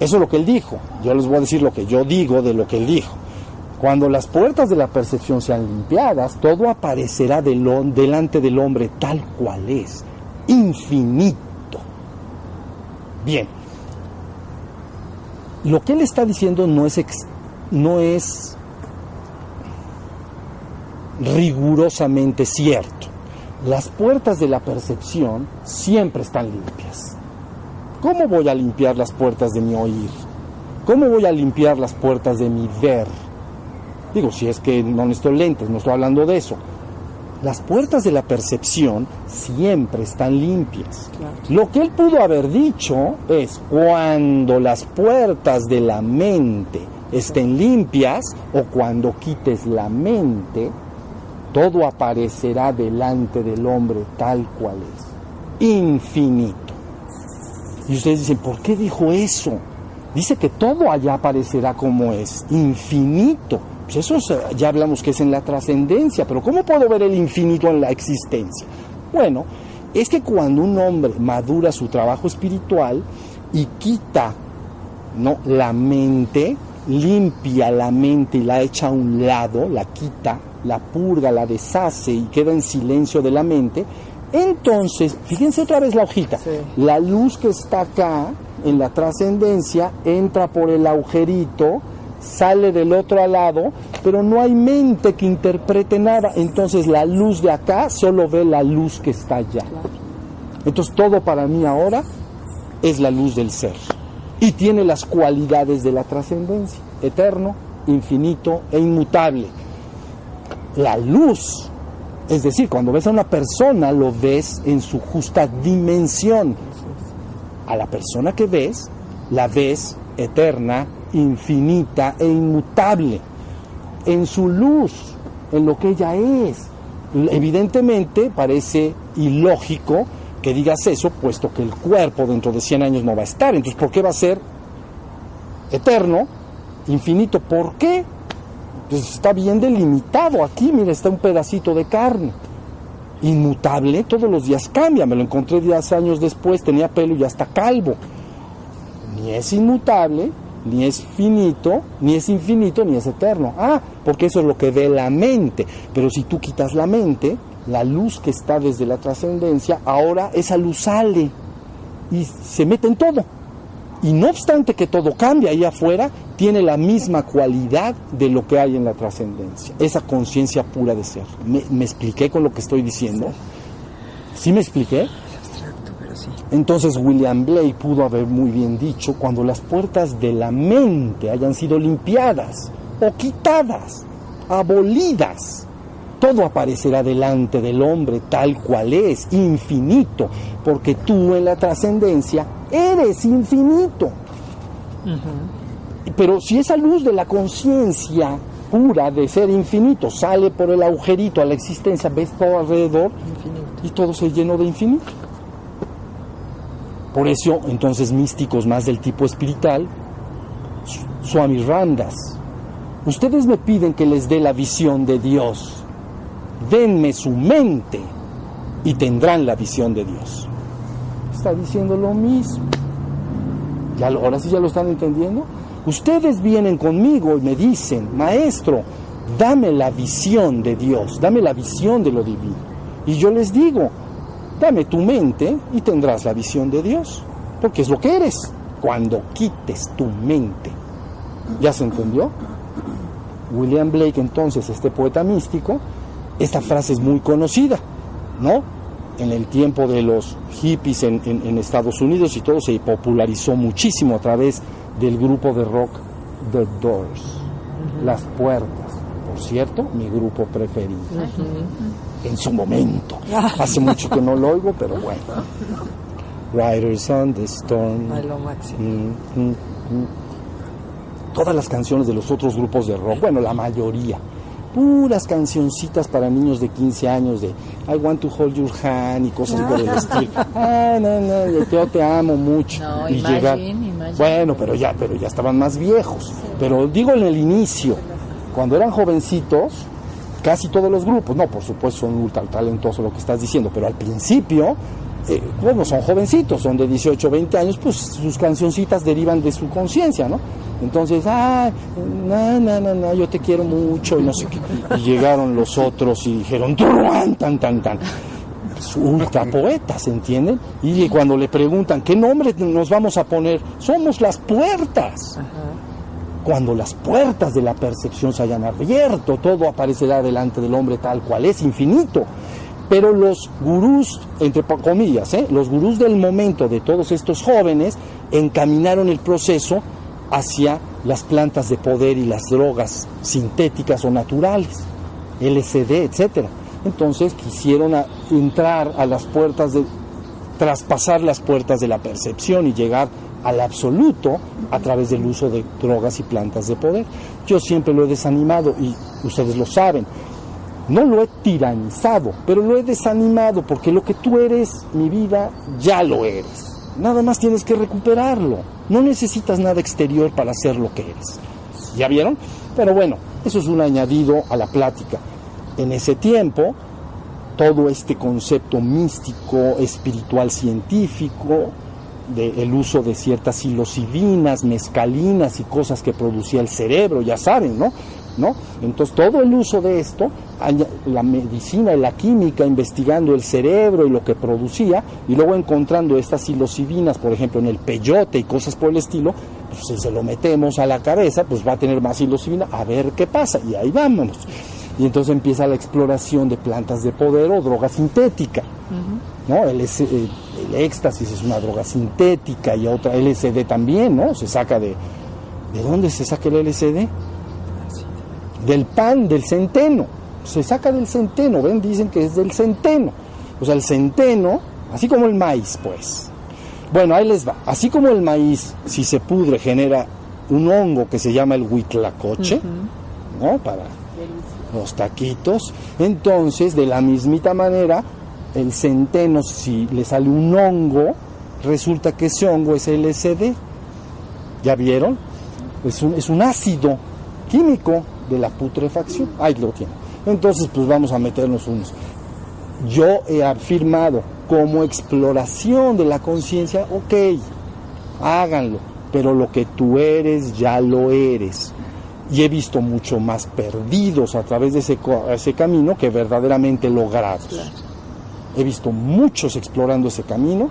eso es lo que él dijo. Yo les voy a decir lo que yo digo de lo que él dijo. Cuando las puertas de la percepción sean limpiadas, todo aparecerá delante del hombre tal cual es, infinito. Bien, lo que él está diciendo no es, no es rigurosamente cierto. Las puertas de la percepción siempre están limpias. ¿Cómo voy a limpiar las puertas de mi oír? ¿Cómo voy a limpiar las puertas de mi ver? Digo, si es que no necesito lentes, no estoy hablando de eso. Las puertas de la percepción siempre están limpias. Claro. Lo que él pudo haber dicho es, cuando las puertas de la mente estén limpias o cuando quites la mente, todo aparecerá delante del hombre tal cual es. Infinito. Y ustedes dicen, ¿por qué dijo eso? Dice que todo allá aparecerá como es, infinito. Pues eso ya hablamos que es en la trascendencia, pero ¿cómo puedo ver el infinito en la existencia? Bueno, es que cuando un hombre madura su trabajo espiritual y quita ¿no? la mente, limpia la mente y la echa a un lado, la quita, la purga, la deshace y queda en silencio de la mente, entonces, fíjense otra vez la hojita, sí. la luz que está acá en la trascendencia entra por el agujerito, sale del otro lado, pero no hay mente que interprete nada. Entonces la luz de acá solo ve la luz que está allá. Entonces todo para mí ahora es la luz del ser. Y tiene las cualidades de la trascendencia, eterno, infinito e inmutable. La luz, es decir, cuando ves a una persona lo ves en su justa dimensión. A la persona que ves, la ves eterna, infinita e inmutable, en su luz, en lo que ella es. Evidentemente parece ilógico que digas eso, puesto que el cuerpo dentro de 100 años no va a estar. Entonces, ¿por qué va a ser eterno, infinito? ¿Por qué? Pues está bien delimitado aquí, mira, está un pedacito de carne. Inmutable, todos los días cambia. Me lo encontré 10 años después, tenía pelo y ya está calvo. Ni es inmutable, ni es finito, ni es infinito, ni es eterno. Ah, porque eso es lo que ve la mente. Pero si tú quitas la mente, la luz que está desde la trascendencia, ahora esa luz sale y se mete en todo. Y no obstante que todo cambia ahí afuera, tiene la misma cualidad de lo que hay en la trascendencia, esa conciencia pura de ser. ¿Me, expliqué con lo que estoy diciendo? ¿Sí me expliqué? Entonces William Blake pudo haber muy bien dicho, cuando las puertas de la mente hayan sido limpiadas o quitadas, abolidas, todo aparecerá delante del hombre tal cual es, infinito, porque tú en la trascendencia eres infinito. Pero si esa luz de la conciencia pura de ser infinito sale por el agujerito a la existencia, ves todo alrededor y todo se llenó de infinito. Por eso, entonces, místicos más del tipo espiritual, Swami Randas, ustedes me piden que les dé la visión de Dios denme su mente y tendrán la visión de Dios. Está diciendo lo mismo. ¿Ya, ahora sí ya lo están entendiendo. Ustedes vienen conmigo y me dicen, maestro, dame la visión de Dios, dame la visión de lo divino. Y yo les digo, dame tu mente y tendrás la visión de Dios, porque es lo que eres cuando quites tu mente. ¿Ya se entendió? William Blake entonces, este poeta místico, esta frase es muy conocida, ¿no? En el tiempo de los hippies en, Estados Unidos y todo se popularizó muchísimo a través del grupo de rock The Doors, Las Puertas. Por cierto, mi grupo preferido. En su momento. *laughs* Hace mucho que no lo oigo, pero bueno. Riders on the Storm. Mm, mm, mm. Todas las canciones de los otros grupos de rock, bueno, la mayoría puras cancioncitas para niños de 15 años de I want to hold your hand y cosas por el *laughs* estilo. Ah, no, no, yo te amo mucho. y llegar, bueno, pero ya, pero ya estaban más viejos. Pero digo en el inicio, cuando eran jovencitos, casi todos los grupos, no, por supuesto son ultra talentosos lo que estás diciendo, pero al principio eh, bueno, son jovencitos, son de 18, 20 años, pues sus cancioncitas derivan de su conciencia, ¿no? Entonces, ah, no, no, no, no, yo te quiero mucho y no sé qué. Y llegaron los otros y dijeron, tan, tan, tan, tan. Ultra poetas, ¿entienden? Y cuando le preguntan, ¿qué nombre nos vamos a poner? Somos las puertas. Cuando las puertas de la percepción se hayan abierto, todo aparecerá delante del hombre tal cual es, infinito. Pero los gurús, entre comillas, ¿eh? los gurús del momento de todos estos jóvenes encaminaron el proceso hacia las plantas de poder y las drogas sintéticas o naturales, LSD, etcétera. Entonces quisieron entrar a las puertas de traspasar las puertas de la percepción y llegar al absoluto a través del uso de drogas y plantas de poder. Yo siempre lo he desanimado y ustedes lo saben. No lo he tiranizado, pero lo he desanimado porque lo que tú eres, mi vida, ya lo eres. Nada más tienes que recuperarlo. No necesitas nada exterior para ser lo que eres. ¿Ya vieron? Pero bueno, eso es un añadido a la plática. En ese tiempo, todo este concepto místico, espiritual, científico, del uso de ciertas psilocibinas, mescalinas y cosas que producía el cerebro, ya saben, ¿no? ¿No? Entonces todo el uso de esto, la medicina y la química investigando el cerebro y lo que producía, y luego encontrando estas psilocibinas, por ejemplo, en el peyote y cosas por el estilo, pues si se lo metemos a la cabeza, pues va a tener más psilocibina, a ver qué pasa, y ahí vámonos. Y entonces empieza la exploración de plantas de poder o droga sintética. ¿no? El, el, éxtasis es una droga sintética y otra LSD también, ¿no? Se saca de... ¿De dónde se saca el LSD? Del pan, del centeno. Se saca del centeno, ven, dicen que es del centeno. O sea, el centeno, así como el maíz, pues. Bueno, ahí les va. Así como el maíz, si se pudre, genera un hongo que se llama el huitlacoche, ¿no? Para Los taquitos. Entonces, de la mismita manera, el centeno, si le sale un hongo, resulta que ese hongo es LSD. ¿Ya vieron? Es un, es un ácido químico de la putrefacción. Ahí lo tienen. Entonces, pues vamos a meternos unos. Yo he afirmado como exploración de la conciencia, ok, háganlo, pero lo que tú eres ya lo eres. Y he visto mucho más perdidos a través de ese, ese camino que verdaderamente logrados. He visto muchos explorando ese camino,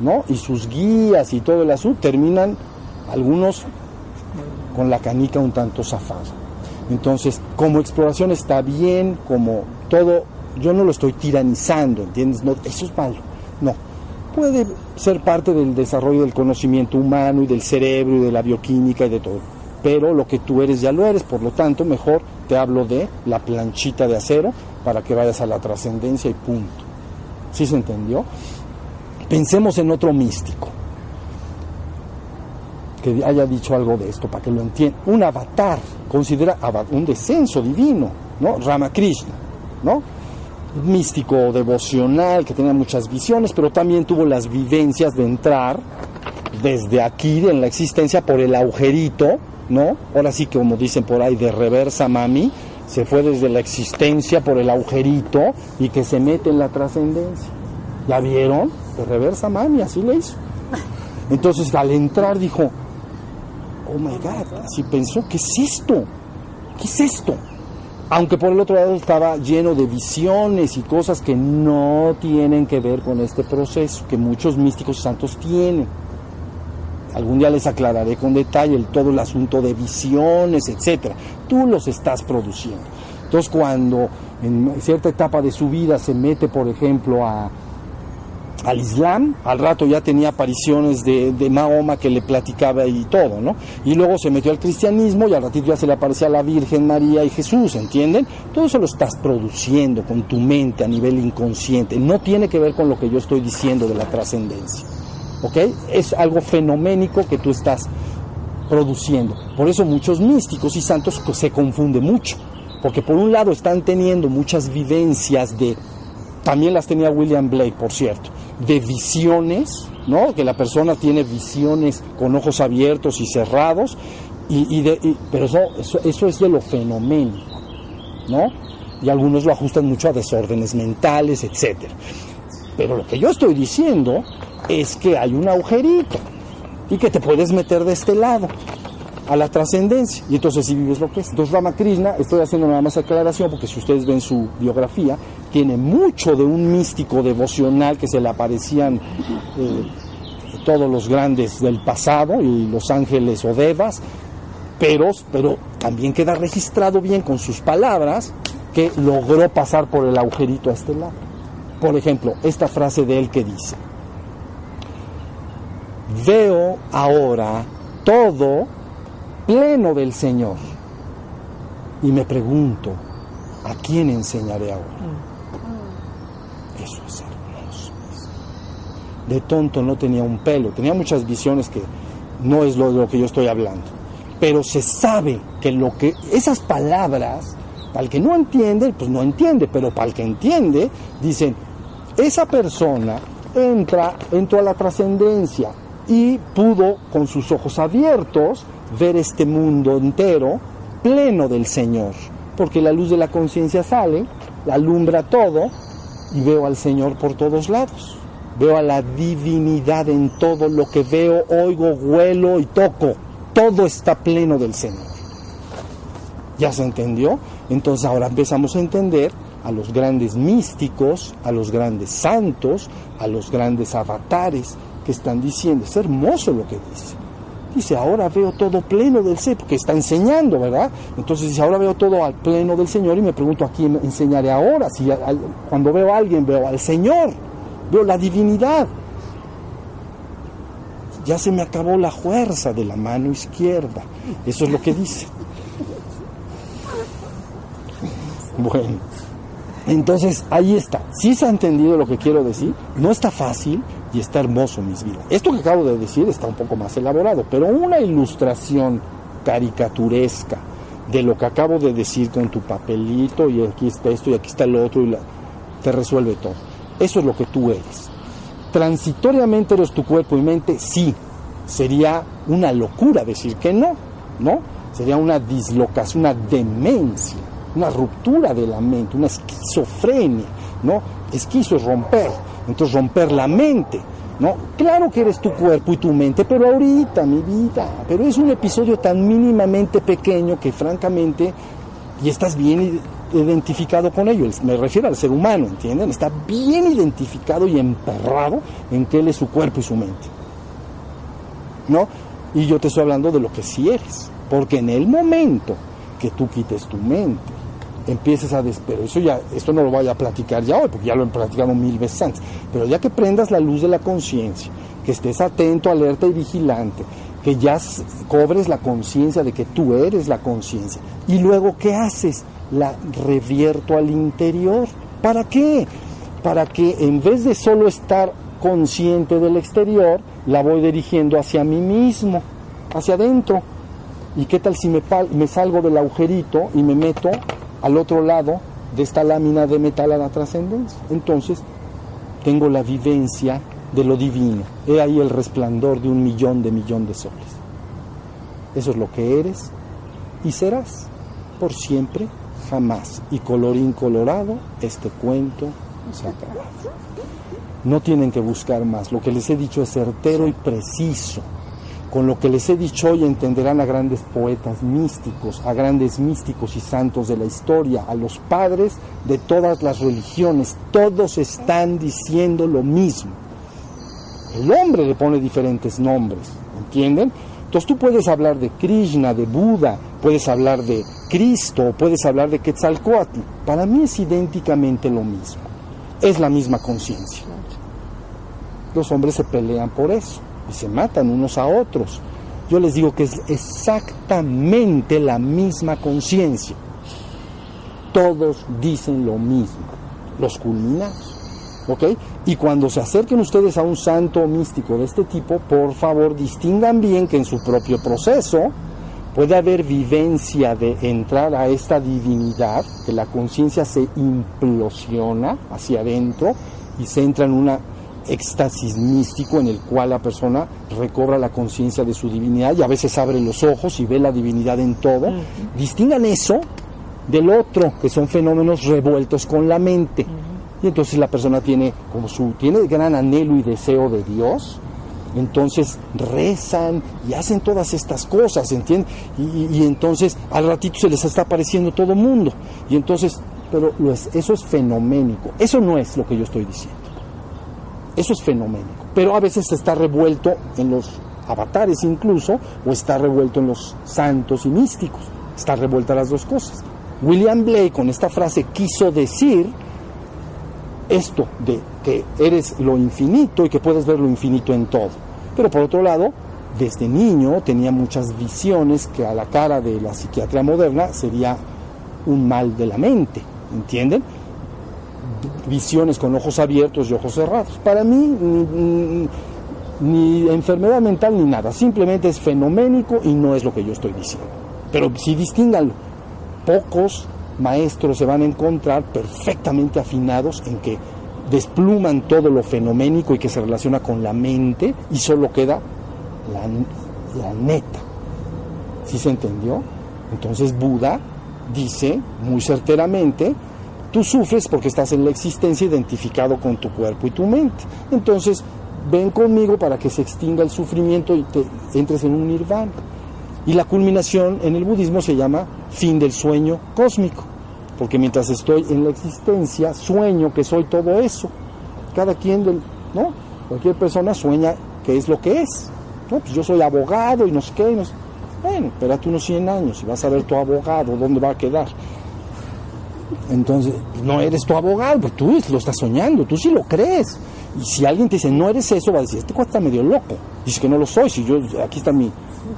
¿no? Y sus guías y todo el asunto terminan algunos con la canica un tanto zafada. Entonces, como exploración está bien, como todo, yo no lo estoy tiranizando, ¿entiendes? No, eso es malo. No. Puede ser parte del desarrollo del conocimiento humano y del cerebro y de la bioquímica y de todo. Pero lo que tú eres ya lo eres, por lo tanto, mejor te hablo de la planchita de acero para que vayas a la trascendencia y punto. ¿Sí se entendió? Pensemos en otro místico que haya dicho algo de esto para que lo entienda. Un avatar, considera un descenso divino, ¿no? Ramakrishna, ¿no? Místico devocional que tenía muchas visiones, pero también tuvo las vivencias de entrar desde aquí en la existencia por el agujerito, ¿no? Ahora sí que como dicen por ahí de reversa mami, se fue desde la existencia por el agujerito y que se mete en la trascendencia. ¿Ya vieron? De reversa mami, así le hizo. Entonces al entrar dijo, oh my God, así pensó, ¿qué es esto? ¿Qué es esto? Aunque por el otro lado estaba lleno de visiones y cosas que no tienen que ver con este proceso, que muchos místicos santos tienen. Algún día les aclararé con detalle el, todo el asunto de visiones, etcétera. Tú los estás produciendo. Entonces, cuando en cierta etapa de su vida se mete, por ejemplo, a, al Islam, al rato ya tenía apariciones de, de, Mahoma que le platicaba y todo, ¿no? Y luego se metió al cristianismo y al ratito ya se le aparecía la Virgen María y Jesús, ¿entienden? Todo eso lo estás produciendo con tu mente a nivel inconsciente, no tiene que ver con lo que yo estoy diciendo de la trascendencia, ¿ok? Es algo fenoménico que tú estás produciendo. Por eso muchos místicos y santos se confunden mucho, porque por un lado están teniendo muchas vivencias de también las tenía William Blake, por cierto, de visiones, ¿no? Que la persona tiene visiones con ojos abiertos y cerrados, y, y, de, y pero eso, eso, eso, es de lo fenoménico, ¿no? Y algunos lo ajustan mucho a desórdenes mentales, etc. Pero lo que yo estoy diciendo es que hay un agujerito y que te puedes meter de este lado a la trascendencia. Y entonces si vives lo que es. Entonces Ramakrishna, estoy haciendo nada más aclaración porque si ustedes ven su biografía, tiene mucho de un místico devocional que se le aparecían eh, todos los grandes del pasado y los ángeles o devas, pero, pero también queda registrado bien con sus palabras que logró pasar por el agujerito a este lado. Por ejemplo, esta frase de él que dice, veo ahora todo pleno del Señor. Y me pregunto, ¿a quién enseñaré ahora? Eso es hermoso. De tonto no tenía un pelo, tenía muchas visiones que no es lo de lo que yo estoy hablando. Pero se sabe que lo que esas palabras, para el que no entiende, pues no entiende, pero para el que entiende, dicen, esa persona entra, entró a la trascendencia y pudo con sus ojos abiertos ver este mundo entero pleno del Señor, porque la luz de la conciencia sale, alumbra todo y veo al Señor por todos lados. Veo a la divinidad en todo lo que veo, oigo, huelo y toco. Todo está pleno del Señor. ¿Ya se entendió? Entonces ahora empezamos a entender a los grandes místicos, a los grandes santos, a los grandes avatares que están diciendo. Es hermoso lo que dice. Dice, ahora veo todo pleno del Señor, porque está enseñando, ¿verdad? Entonces dice, ahora veo todo al pleno del Señor y me pregunto a quién enseñaré ahora. Si cuando veo a alguien veo al Señor, veo la divinidad. Ya se me acabó la fuerza de la mano izquierda. Eso es lo que dice. Bueno, entonces ahí está. Si se ha entendido lo que quiero decir, no está fácil, y está hermoso mis vidas. Esto que acabo de decir está un poco más elaborado, pero una ilustración caricaturesca de lo que acabo de decir con tu papelito y aquí está esto y aquí está el otro y te resuelve todo. Eso es lo que tú eres. Transitoriamente eres tu cuerpo y mente, sí. Sería una locura decir que no, ¿no? Sería una dislocación, una demencia, una ruptura de la mente, una esquizofrenia, ¿no? Esquizo es romper, entonces romper la mente, ¿no? Claro que eres tu cuerpo y tu mente, pero ahorita, mi vida, pero es un episodio tan mínimamente pequeño que francamente, y estás bien identificado con ello, me refiero al ser humano, ¿entienden? Está bien identificado y emperrado en que él es su cuerpo y su mente, ¿no? Y yo te estoy hablando de lo que sí eres, porque en el momento que tú quites tu mente, empieces a despedir, eso ya, esto no lo voy a platicar ya hoy, porque ya lo he platicado mil veces antes, pero ya que prendas la luz de la conciencia, que estés atento, alerta y vigilante, que ya cobres la conciencia de que tú eres la conciencia, y luego, ¿qué haces? La revierto al interior. ¿Para qué? Para que en vez de solo estar consciente del exterior, la voy dirigiendo hacia mí mismo, hacia adentro. ¿Y qué tal si me, me salgo del agujerito y me meto al otro lado de esta lámina de metal a la trascendencia. Entonces, tengo la vivencia de lo divino. He ahí el resplandor de un millón de millón de soles. Eso es lo que eres y serás por siempre, jamás. Y colorín colorado, este cuento se acaba. No tienen que buscar más. Lo que les he dicho es certero y preciso. Con lo que les he dicho hoy entenderán a grandes poetas místicos, a grandes místicos y santos de la historia, a los padres de todas las religiones. Todos están diciendo lo mismo. El hombre le pone diferentes nombres, ¿entienden? Entonces tú puedes hablar de Krishna, de Buda, puedes hablar de Cristo, puedes hablar de Quetzalcoatl. Para mí es idénticamente lo mismo. Es la misma conciencia. Los hombres se pelean por eso y se matan unos a otros. Yo les digo que es exactamente la misma conciencia. Todos dicen lo mismo, los culminados. ¿Ok? Y cuando se acerquen ustedes a un santo místico de este tipo, por favor distingan bien que en su propio proceso puede haber vivencia de entrar a esta divinidad, que la conciencia se implosiona hacia adentro y se entra en una éxtasis místico en el cual la persona recobra la conciencia de su divinidad y a veces abre los ojos y ve la divinidad en todo. Distingan eso del otro, que son fenómenos revueltos con la mente. Y entonces la persona tiene como su tiene gran anhelo y deseo de Dios. Entonces rezan y hacen todas estas cosas, ¿entienden? Y, entonces al ratito se les está apareciendo todo el mundo. Y entonces, pero eso es fenoménico. Eso no es lo que yo estoy diciendo. Eso es fenoménico. Pero a veces está revuelto en los avatares incluso, o está revuelto en los santos y místicos. Está revuelta las dos cosas. William Blake con esta frase quiso decir esto de que eres lo infinito y que puedes ver lo infinito en todo. Pero por otro lado, desde niño tenía muchas visiones que a la cara de la psiquiatría moderna sería un mal de la mente, ¿entienden? visiones con ojos abiertos y ojos cerrados. Para mí, ni, enfermedad mental ni nada, simplemente es fenoménico y no es lo que yo estoy diciendo. Pero si distinganlo, pocos maestros se van a encontrar perfectamente afinados en que despluman todo lo fenoménico y que se relaciona con la mente y solo queda la, neta. ¿Sí se entendió? Entonces Buda dice muy certeramente Tú sufres porque estás en la existencia identificado con tu cuerpo y tu mente. Entonces, ven conmigo para que se extinga el sufrimiento y te entres en un nirvana. Y la culminación en el budismo se llama fin del sueño cósmico, porque mientras estoy en la existencia, sueño que soy todo eso. Cada quien, del, ¿no? Cualquier persona sueña que es lo que es. ¿no? Pues yo soy abogado y no sé qué. Bueno, espérate unos 100 años y vas a ver tu abogado, dónde va a quedar. Entonces, no eres tu abogado, pero tú lo estás soñando, tú sí lo crees. Y si alguien te dice, no eres eso, va a decir, este cuate está medio loco. Dice que no lo soy, si yo, aquí está mi,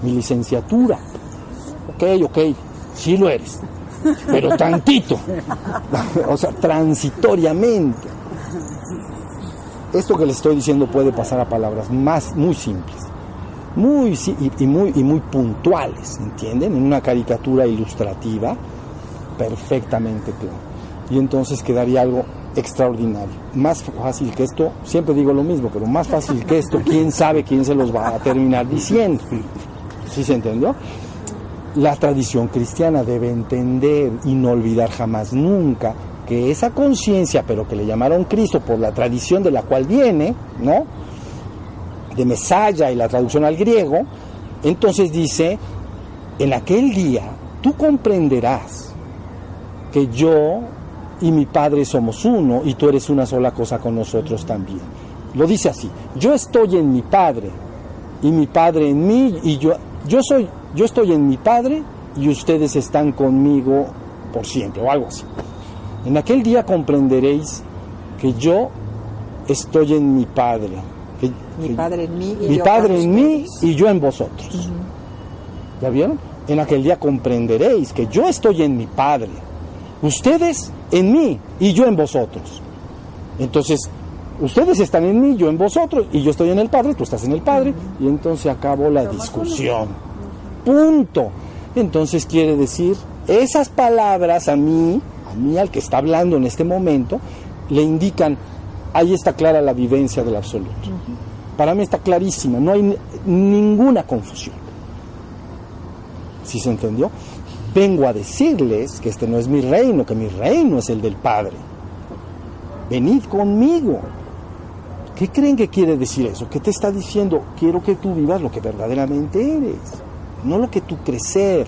mi licenciatura. Ok, ok, sí lo eres, pero tantito. *laughs* o sea, transitoriamente. Esto que les estoy diciendo puede pasar a palabras más, muy simples. muy y, y muy y muy puntuales, ¿entienden? En una caricatura ilustrativa perfectamente claro. Y entonces quedaría algo extraordinario. Más fácil que esto, siempre digo lo mismo, pero más fácil que esto, quién sabe quién se los va a terminar diciendo. ¿Sí se entendió? La tradición cristiana debe entender y no olvidar jamás nunca que esa conciencia, pero que le llamaron Cristo por la tradición de la cual viene, ¿no? De Mesaya y la traducción al griego, entonces dice, en aquel día tú comprenderás que yo y mi Padre somos uno y tú eres una sola cosa con nosotros también. Lo dice así, yo estoy en mi Padre y mi Padre en mí y yo yo soy yo estoy en mi Padre y ustedes están conmigo por siempre o algo así. En aquel día comprenderéis que yo estoy en mi Padre. Que, Mi que- Padre en mí y mi yo Padre en mí y yo en vosotros. ¿Ya vieron? En aquel día comprenderéis que yo estoy en mi Padre, ustedes en mí y yo en vosotros. Entonces, ustedes están en mí, yo en vosotros, y yo estoy en el Padre, tú estás en el Padre, y entonces acabó la discusión. Punto. Entonces quiere decir, esas palabras a mí, a mí al que está hablando en este momento, le indican, ahí está clara la vivencia del absoluto. Para mí está clarísima, no hay ninguna confusión. ¿Sí se entendió? Vengo a decirles que este no es mi reino, que mi reino es el del Padre. Venid conmigo. ¿Qué creen que quiere decir eso? ¿Qué te está diciendo? Quiero que tú vivas lo que verdaderamente eres, no lo que tú crecer.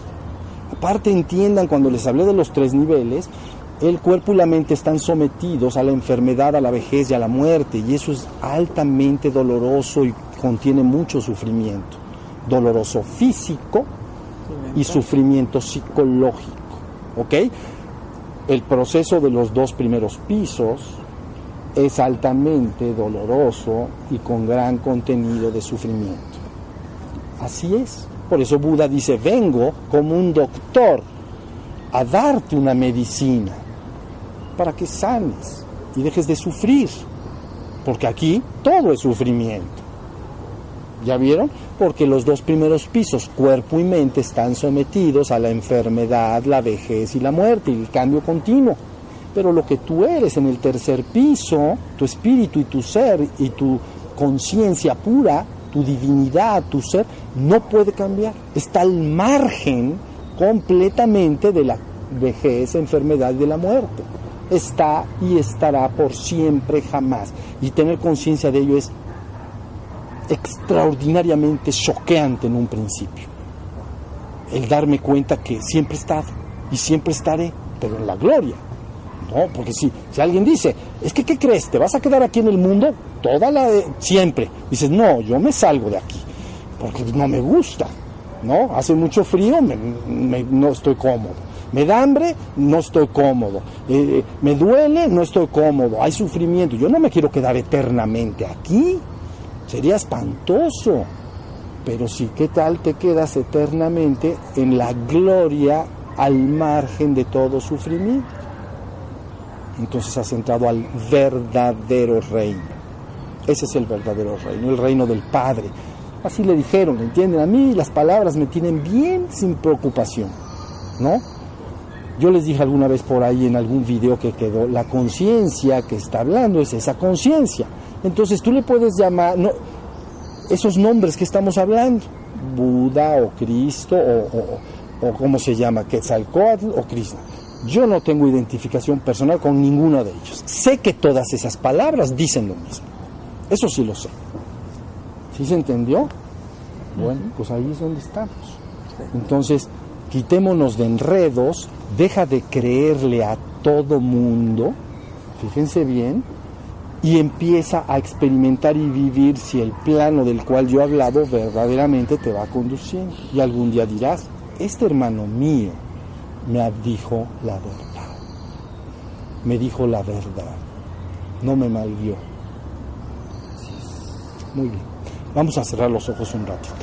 Aparte entiendan, cuando les hablé de los tres niveles, el cuerpo y la mente están sometidos a la enfermedad, a la vejez y a la muerte, y eso es altamente doloroso y contiene mucho sufrimiento. Doloroso físico y sufrimiento psicológico. ¿Ok? El proceso de los dos primeros pisos es altamente doloroso y con gran contenido de sufrimiento. Así es. Por eso Buda dice, vengo como un doctor a darte una medicina para que sanes y dejes de sufrir. Porque aquí todo es sufrimiento. ¿Ya vieron? Porque los dos primeros pisos, cuerpo y mente, están sometidos a la enfermedad, la vejez y la muerte y el cambio continuo. Pero lo que tú eres en el tercer piso, tu espíritu y tu ser y tu conciencia pura, tu divinidad, tu ser, no puede cambiar. Está al margen completamente de la vejez, enfermedad y de la muerte. Está y estará por siempre jamás. Y tener conciencia de ello es extraordinariamente choqueante en un principio. El darme cuenta que siempre he estado y siempre estaré, pero en la gloria. No, porque si, si alguien dice, es que ¿qué crees? ¿Te vas a quedar aquí en el mundo toda la siempre? Dices, no, yo me salgo de aquí, porque no me gusta, ¿no? Hace mucho frío, me- me- no estoy cómodo. Me da hambre, no estoy cómodo. Eh, me duele, no estoy cómodo. Hay sufrimiento. Yo no me quiero quedar eternamente aquí. Sería espantoso. Pero sí, ¿qué tal te quedas eternamente en la gloria al margen de todo sufrimiento? Entonces has entrado al verdadero reino. Ese es el verdadero reino, el reino del Padre. Así le dijeron, ¿entienden? A mí las palabras me tienen bien sin preocupación, ¿no? Yo les dije alguna vez por ahí en algún video que quedó, la conciencia que está hablando es esa conciencia. Entonces tú le puedes llamar, no, esos nombres que estamos hablando, Buda o Cristo o, o, o cómo se llama, Quetzalcoatl o Krishna. Yo no tengo identificación personal con ninguno de ellos. Sé que todas esas palabras dicen lo mismo. Eso sí lo sé. ¿Sí se entendió? Bueno, pues ahí es donde estamos. Entonces, quitémonos de enredos, deja de creerle a todo mundo, fíjense bien, y empieza a experimentar y vivir si el plano del cual yo he hablado verdaderamente te va conduciendo. Y algún día dirás, este hermano mío me dijo la verdad, me dijo la verdad, no me malvió. Muy bien, vamos a cerrar los ojos un ratito.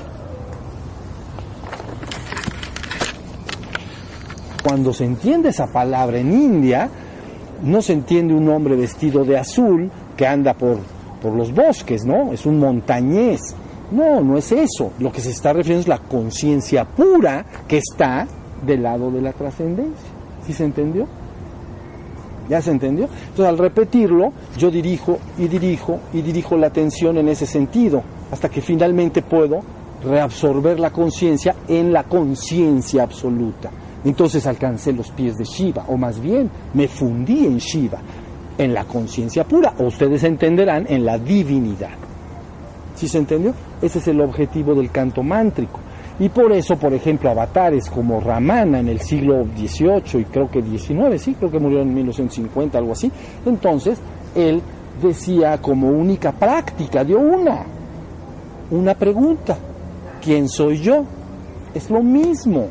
Cuando se entiende esa palabra en India, no se entiende un hombre vestido de azul que anda por, por los bosques, ¿no? Es un montañés. No, no es eso. Lo que se está refiriendo es la conciencia pura que está del lado de la trascendencia. ¿Sí se entendió? ¿Ya se entendió? Entonces al repetirlo, yo dirijo y dirijo y dirijo la atención en ese sentido, hasta que finalmente puedo reabsorber la conciencia en la conciencia absoluta. Entonces alcancé los pies de Shiva, o más bien me fundí en Shiva, en la conciencia pura, o ustedes entenderán en la divinidad. ¿Sí se entendió? Ese es el objetivo del canto mántrico. Y por eso, por ejemplo, avatares como Ramana en el siglo XVIII y creo que XIX, sí, creo que murió en 1950, algo así. Entonces, él decía como única práctica, dio una, una pregunta, ¿quién soy yo? Es lo mismo.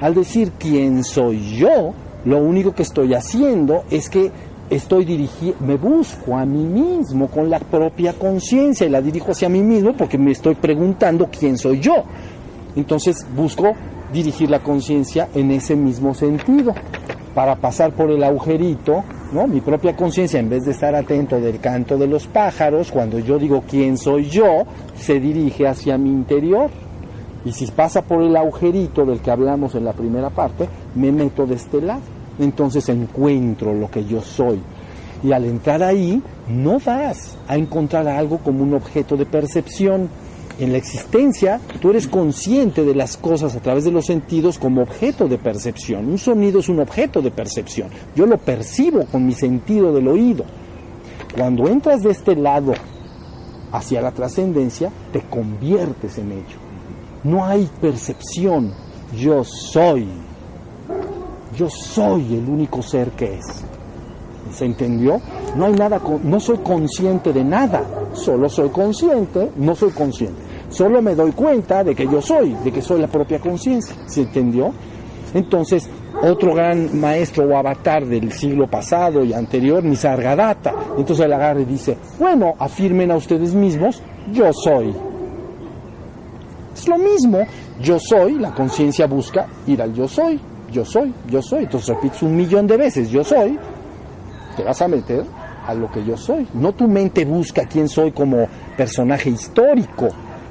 Al decir quién soy yo, lo único que estoy haciendo es que estoy dirigiendo, me busco a mí mismo con la propia conciencia y la dirijo hacia mí mismo porque me estoy preguntando quién soy yo. Entonces busco dirigir la conciencia en ese mismo sentido para pasar por el agujerito, ¿no? Mi propia conciencia, en vez de estar atento del canto de los pájaros, cuando yo digo quién soy yo, se dirige hacia mi interior. Y si pasa por el agujerito del que hablamos en la primera parte, me meto de este lado entonces encuentro lo que yo soy. Y al entrar ahí, no vas a encontrar algo como un objeto de percepción. En la existencia, tú eres consciente de las cosas a través de los sentidos como objeto de percepción. Un sonido es un objeto de percepción. Yo lo percibo con mi sentido del oído. Cuando entras de este lado hacia la trascendencia, te conviertes en ello. No hay percepción. Yo soy yo soy el único ser que es. ¿Se entendió? No hay nada, no soy consciente de nada, solo soy consciente, no soy consciente. Solo me doy cuenta de que yo soy, de que soy la propia conciencia. ¿Se entendió? Entonces, otro gran maestro o avatar del siglo pasado y anterior, Nisargadatta, entonces él agarra y dice, bueno, afirmen a ustedes mismos, yo soy. Es lo mismo, yo soy, la conciencia busca ir al yo soy yo soy, yo soy. Entonces repites un millón de veces, yo soy, te vas a meter a lo que yo soy. No tu mente busca quién soy como personaje histórico.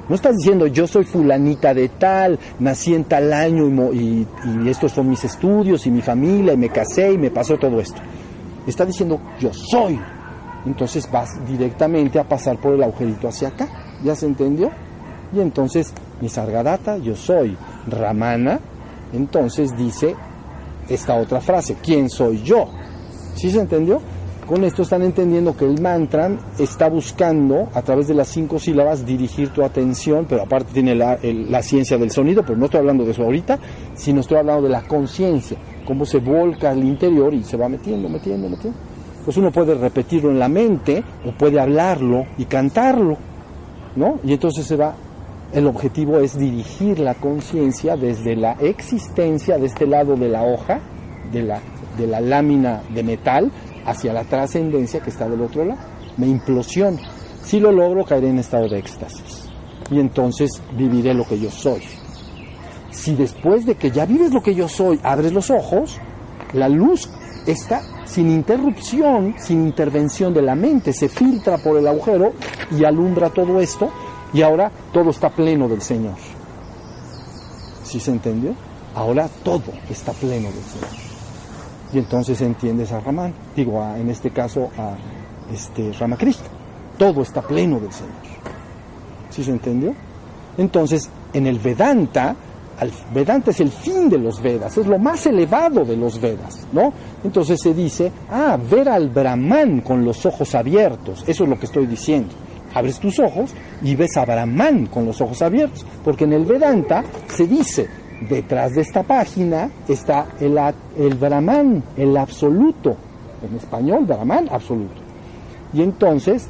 No estás diciendo yo soy fulanita de tal, nací en tal año y, estos son mis estudios y mi familia y me casé y me pasó todo esto. Está diciendo yo soy. Entonces vas directamente a pasar por el agujerito hacia acá. ¿Ya se entendió? Y entonces mi sargadata, yo soy. Ramana, entonces dice esta otra frase, ¿quién soy yo? ¿Sí se entendió? Con esto están entendiendo que el mantra está buscando, a través de las cinco sílabas, dirigir tu atención, pero aparte tiene la, la ciencia del sonido, pero no estoy hablando de eso ahorita, sino estoy hablando de la conciencia, cómo se volca al interior y se va metiendo, metiendo, metiendo. Pues uno puede repetirlo en la mente o puede hablarlo y cantarlo, ¿no? Y entonces se va el objetivo es dirigir la conciencia desde la existencia de este lado de la hoja, de la, de la lámina de metal, hacia la trascendencia que está del otro lado. Me implosión. Si lo logro, caeré en estado de éxtasis. Y entonces viviré lo que yo soy. Si después de que ya vives lo que yo soy, abres los ojos, la luz está sin interrupción, sin intervención de la mente, se filtra por el agujero y alumbra todo esto y ahora todo está pleno del Señor. ¿Sí se entendió? Ahora todo está pleno del Señor. Y entonces entiendes a Ramán, digo, en este caso a este Ramakrishna. Todo está pleno del Señor. ¿Sí se entendió? Entonces, en el Vedanta, el Vedanta es el fin de los Vedas, es lo más elevado de los Vedas, ¿no? Entonces se dice, ah, ver al Brahman con los ojos abiertos, eso es lo que estoy diciendo abres tus ojos y ves a Brahman con los ojos abiertos, porque en el Vedanta se dice, detrás de esta página está el, el Brahman, el absoluto, en español Brahman absoluto. Y entonces,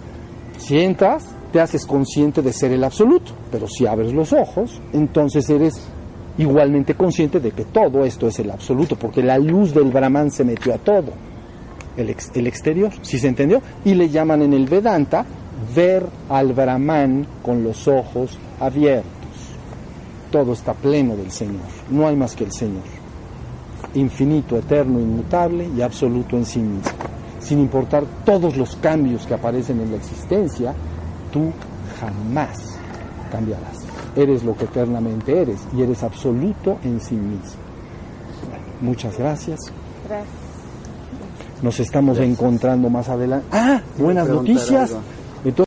si entras, te haces consciente de ser el absoluto, pero si abres los ojos, entonces eres igualmente consciente de que todo esto es el absoluto, porque la luz del Brahman se metió a todo, el, el exterior, si se entendió? Y le llaman en el Vedanta ver al Brahman con los ojos abiertos. Todo está pleno del Señor, no hay más que el Señor, infinito, eterno, inmutable y absoluto en sí mismo. Sin importar todos los cambios que aparecen en la existencia, tú jamás cambiarás. Eres lo que eternamente eres y eres absoluto en sí mismo. Bueno, muchas gracias. Gracias. Nos estamos encontrando más adelante. Ah, buenas noticias. algo. Entonces,